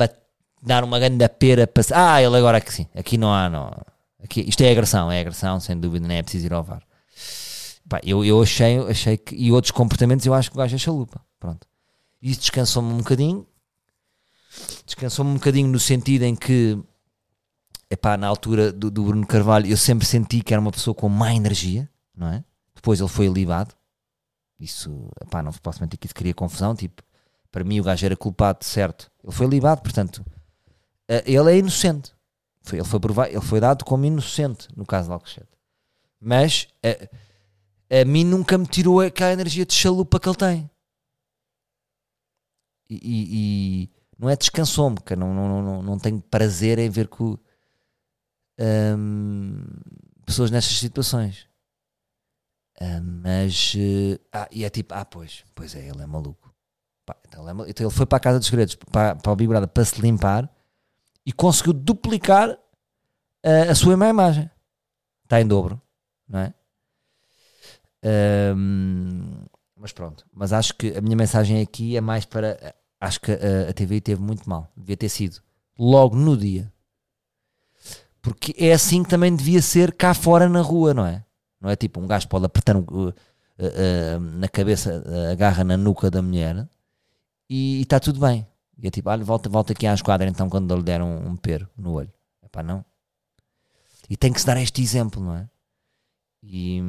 dar uma grande pera para ah, ele agora que sim, aqui não há, não. Aqui, isto é agressão, é agressão, sem dúvida, nem é preciso ir ao VAR. Pá, eu, eu achei, achei que, e outros comportamentos eu acho que o gajo é chalupa. Pronto. Isso descansou-me um bocadinho. Descansou-me um bocadinho no sentido em que, epá, na altura do, do Bruno Carvalho, eu sempre senti que era uma pessoa com má energia, não é? Depois ele foi libado. Isso, pá, não posso mentir que isso cria confusão. Tipo, para mim o gajo era culpado, certo. Ele foi libado, portanto, eh, ele é inocente. Ele foi, provado, ele foi dado como inocente no caso de Alcochete. Mas a, eh, a mim nunca me tirou aquela energia de chalupa que ele tem. E, e, e não é descansou-me, que não, não, não, não tenho prazer em ver que um, pessoas nestas situações. Uh, mas. Uh, ah, e é tipo, ah, pois, pois é, ele é maluco. Pá, então, ele é maluco. então, ele foi para a Casa dos Segredos, para, para a Big para se limpar e conseguiu duplicar uh, a sua má imagem. Está em dobro, não é? mas pronto, mas acho que a minha mensagem aqui é mais para. Acho que a, a TV teve muito mal, devia ter sido logo no dia, porque é assim que também devia ser cá fora na rua, não é? Não é tipo um gajo pode apertar uh, uh, uh, na cabeça, agarra na nuca da mulher e está tudo bem. E é tipo, olha, volta, volta aqui à esquadra então quando lhe deram um, um pero no olho. É pá, não. E tem que se dar este exemplo, não é? E,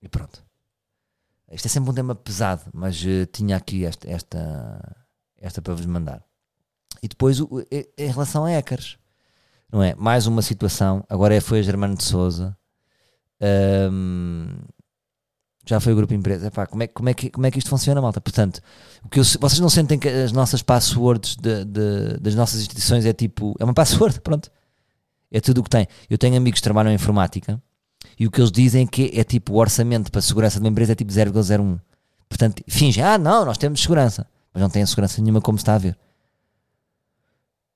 e pronto. Isto é sempre um tema pesado, mas uh, tinha aqui esta, esta, esta para vos mandar. E depois, uh, em relação a hackers, não é? Mais uma situação. Agora é, foi a Germano de Souza um, já foi o grupo empresa. Epá, como, é, como, é que, como é que isto funciona, malta? Portanto, o que eu, vocês não sentem que as nossas passwords de, de, das nossas instituições é tipo. É uma password, pronto. É tudo o que tem. Eu tenho amigos que trabalham em informática e o que eles dizem é que é tipo o orçamento para a segurança de uma empresa é tipo 0,01. Portanto, fingem, ah, não, nós temos segurança, mas não têm segurança nenhuma como se está a ver.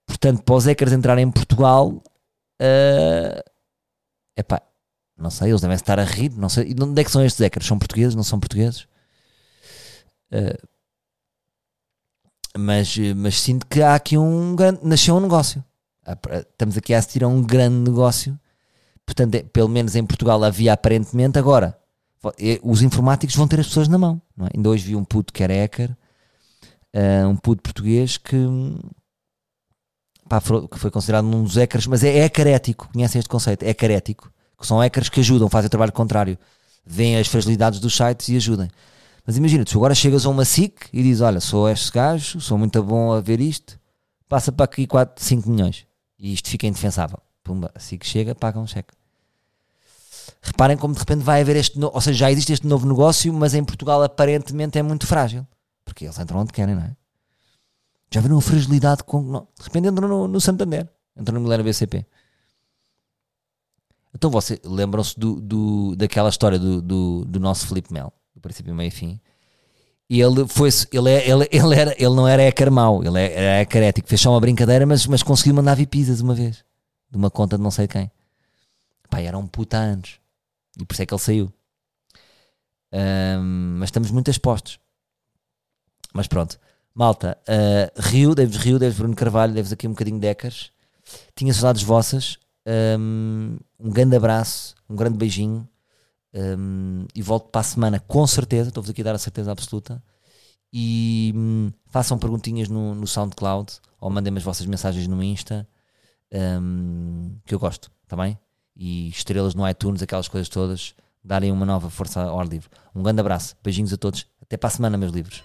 Portanto, para os hackers entrarem em Portugal, uh, epá, não sei, eles devem estar a rir. Não sei. E de onde é que são estes hackers? São portugueses? Não são portugueses? Uh, mas, mas sinto que há aqui um grande. Nasceu um negócio. Estamos aqui a assistir a um grande negócio. Portanto, é, pelo menos em Portugal havia aparentemente. Agora, os informáticos vão ter as pessoas na mão. Não é? Ainda hoje vi um puto que era hacker, uh, um puto português que, pá, que foi considerado um dos hackers, mas é ético. Conhecem este conceito? Hacker ético que são hackers que ajudam, fazem o trabalho contrário, veem as fragilidades dos sites e ajudem. Mas imagina, tu agora chegas a uma SIC e dizes: Olha, sou este gajo, sou muito bom a ver isto, passa para aqui 4, 5 milhões e isto fica indefensável. Pumba, a SIC chega, paga um cheque. Reparem como de repente vai haver este, ou seja, já existe este novo negócio, mas em Portugal aparentemente é muito frágil, porque eles entram onde querem, não é? Já viram a fragilidade com. De repente entram no, no Santander, entram no Milena BCP. Então você lembram-se do, do, daquela história do, do, do nosso Felipe Mel, do princípio, meio e fim. E ele foi ele, é, ele, ele, era, ele não era hacker mau, ele é, era hacker ético, fez só uma brincadeira, mas, mas conseguiu mandar vir pizzas uma vez, de uma conta de não sei quem. Pá, era um puta anos. E por isso é que ele saiu. Um, mas estamos muito expostos. Mas pronto. Malta, uh, Rio, Deves Rio, Deves Bruno Carvalho, Deves aqui um bocadinho de Deckers. Tinha saudades vossas. Um, um grande abraço, um grande beijinho. Um, e volto para a semana com certeza. Estou-vos aqui a dar a certeza absoluta. E um, façam perguntinhas no, no SoundCloud ou mandem-me as vossas mensagens no Insta. Que eu gosto, está bem? e estrelas no iTunes, aquelas coisas todas, darem uma nova força ao ar livre. Um grande abraço, beijinhos a todos, até para a semana, meus livros.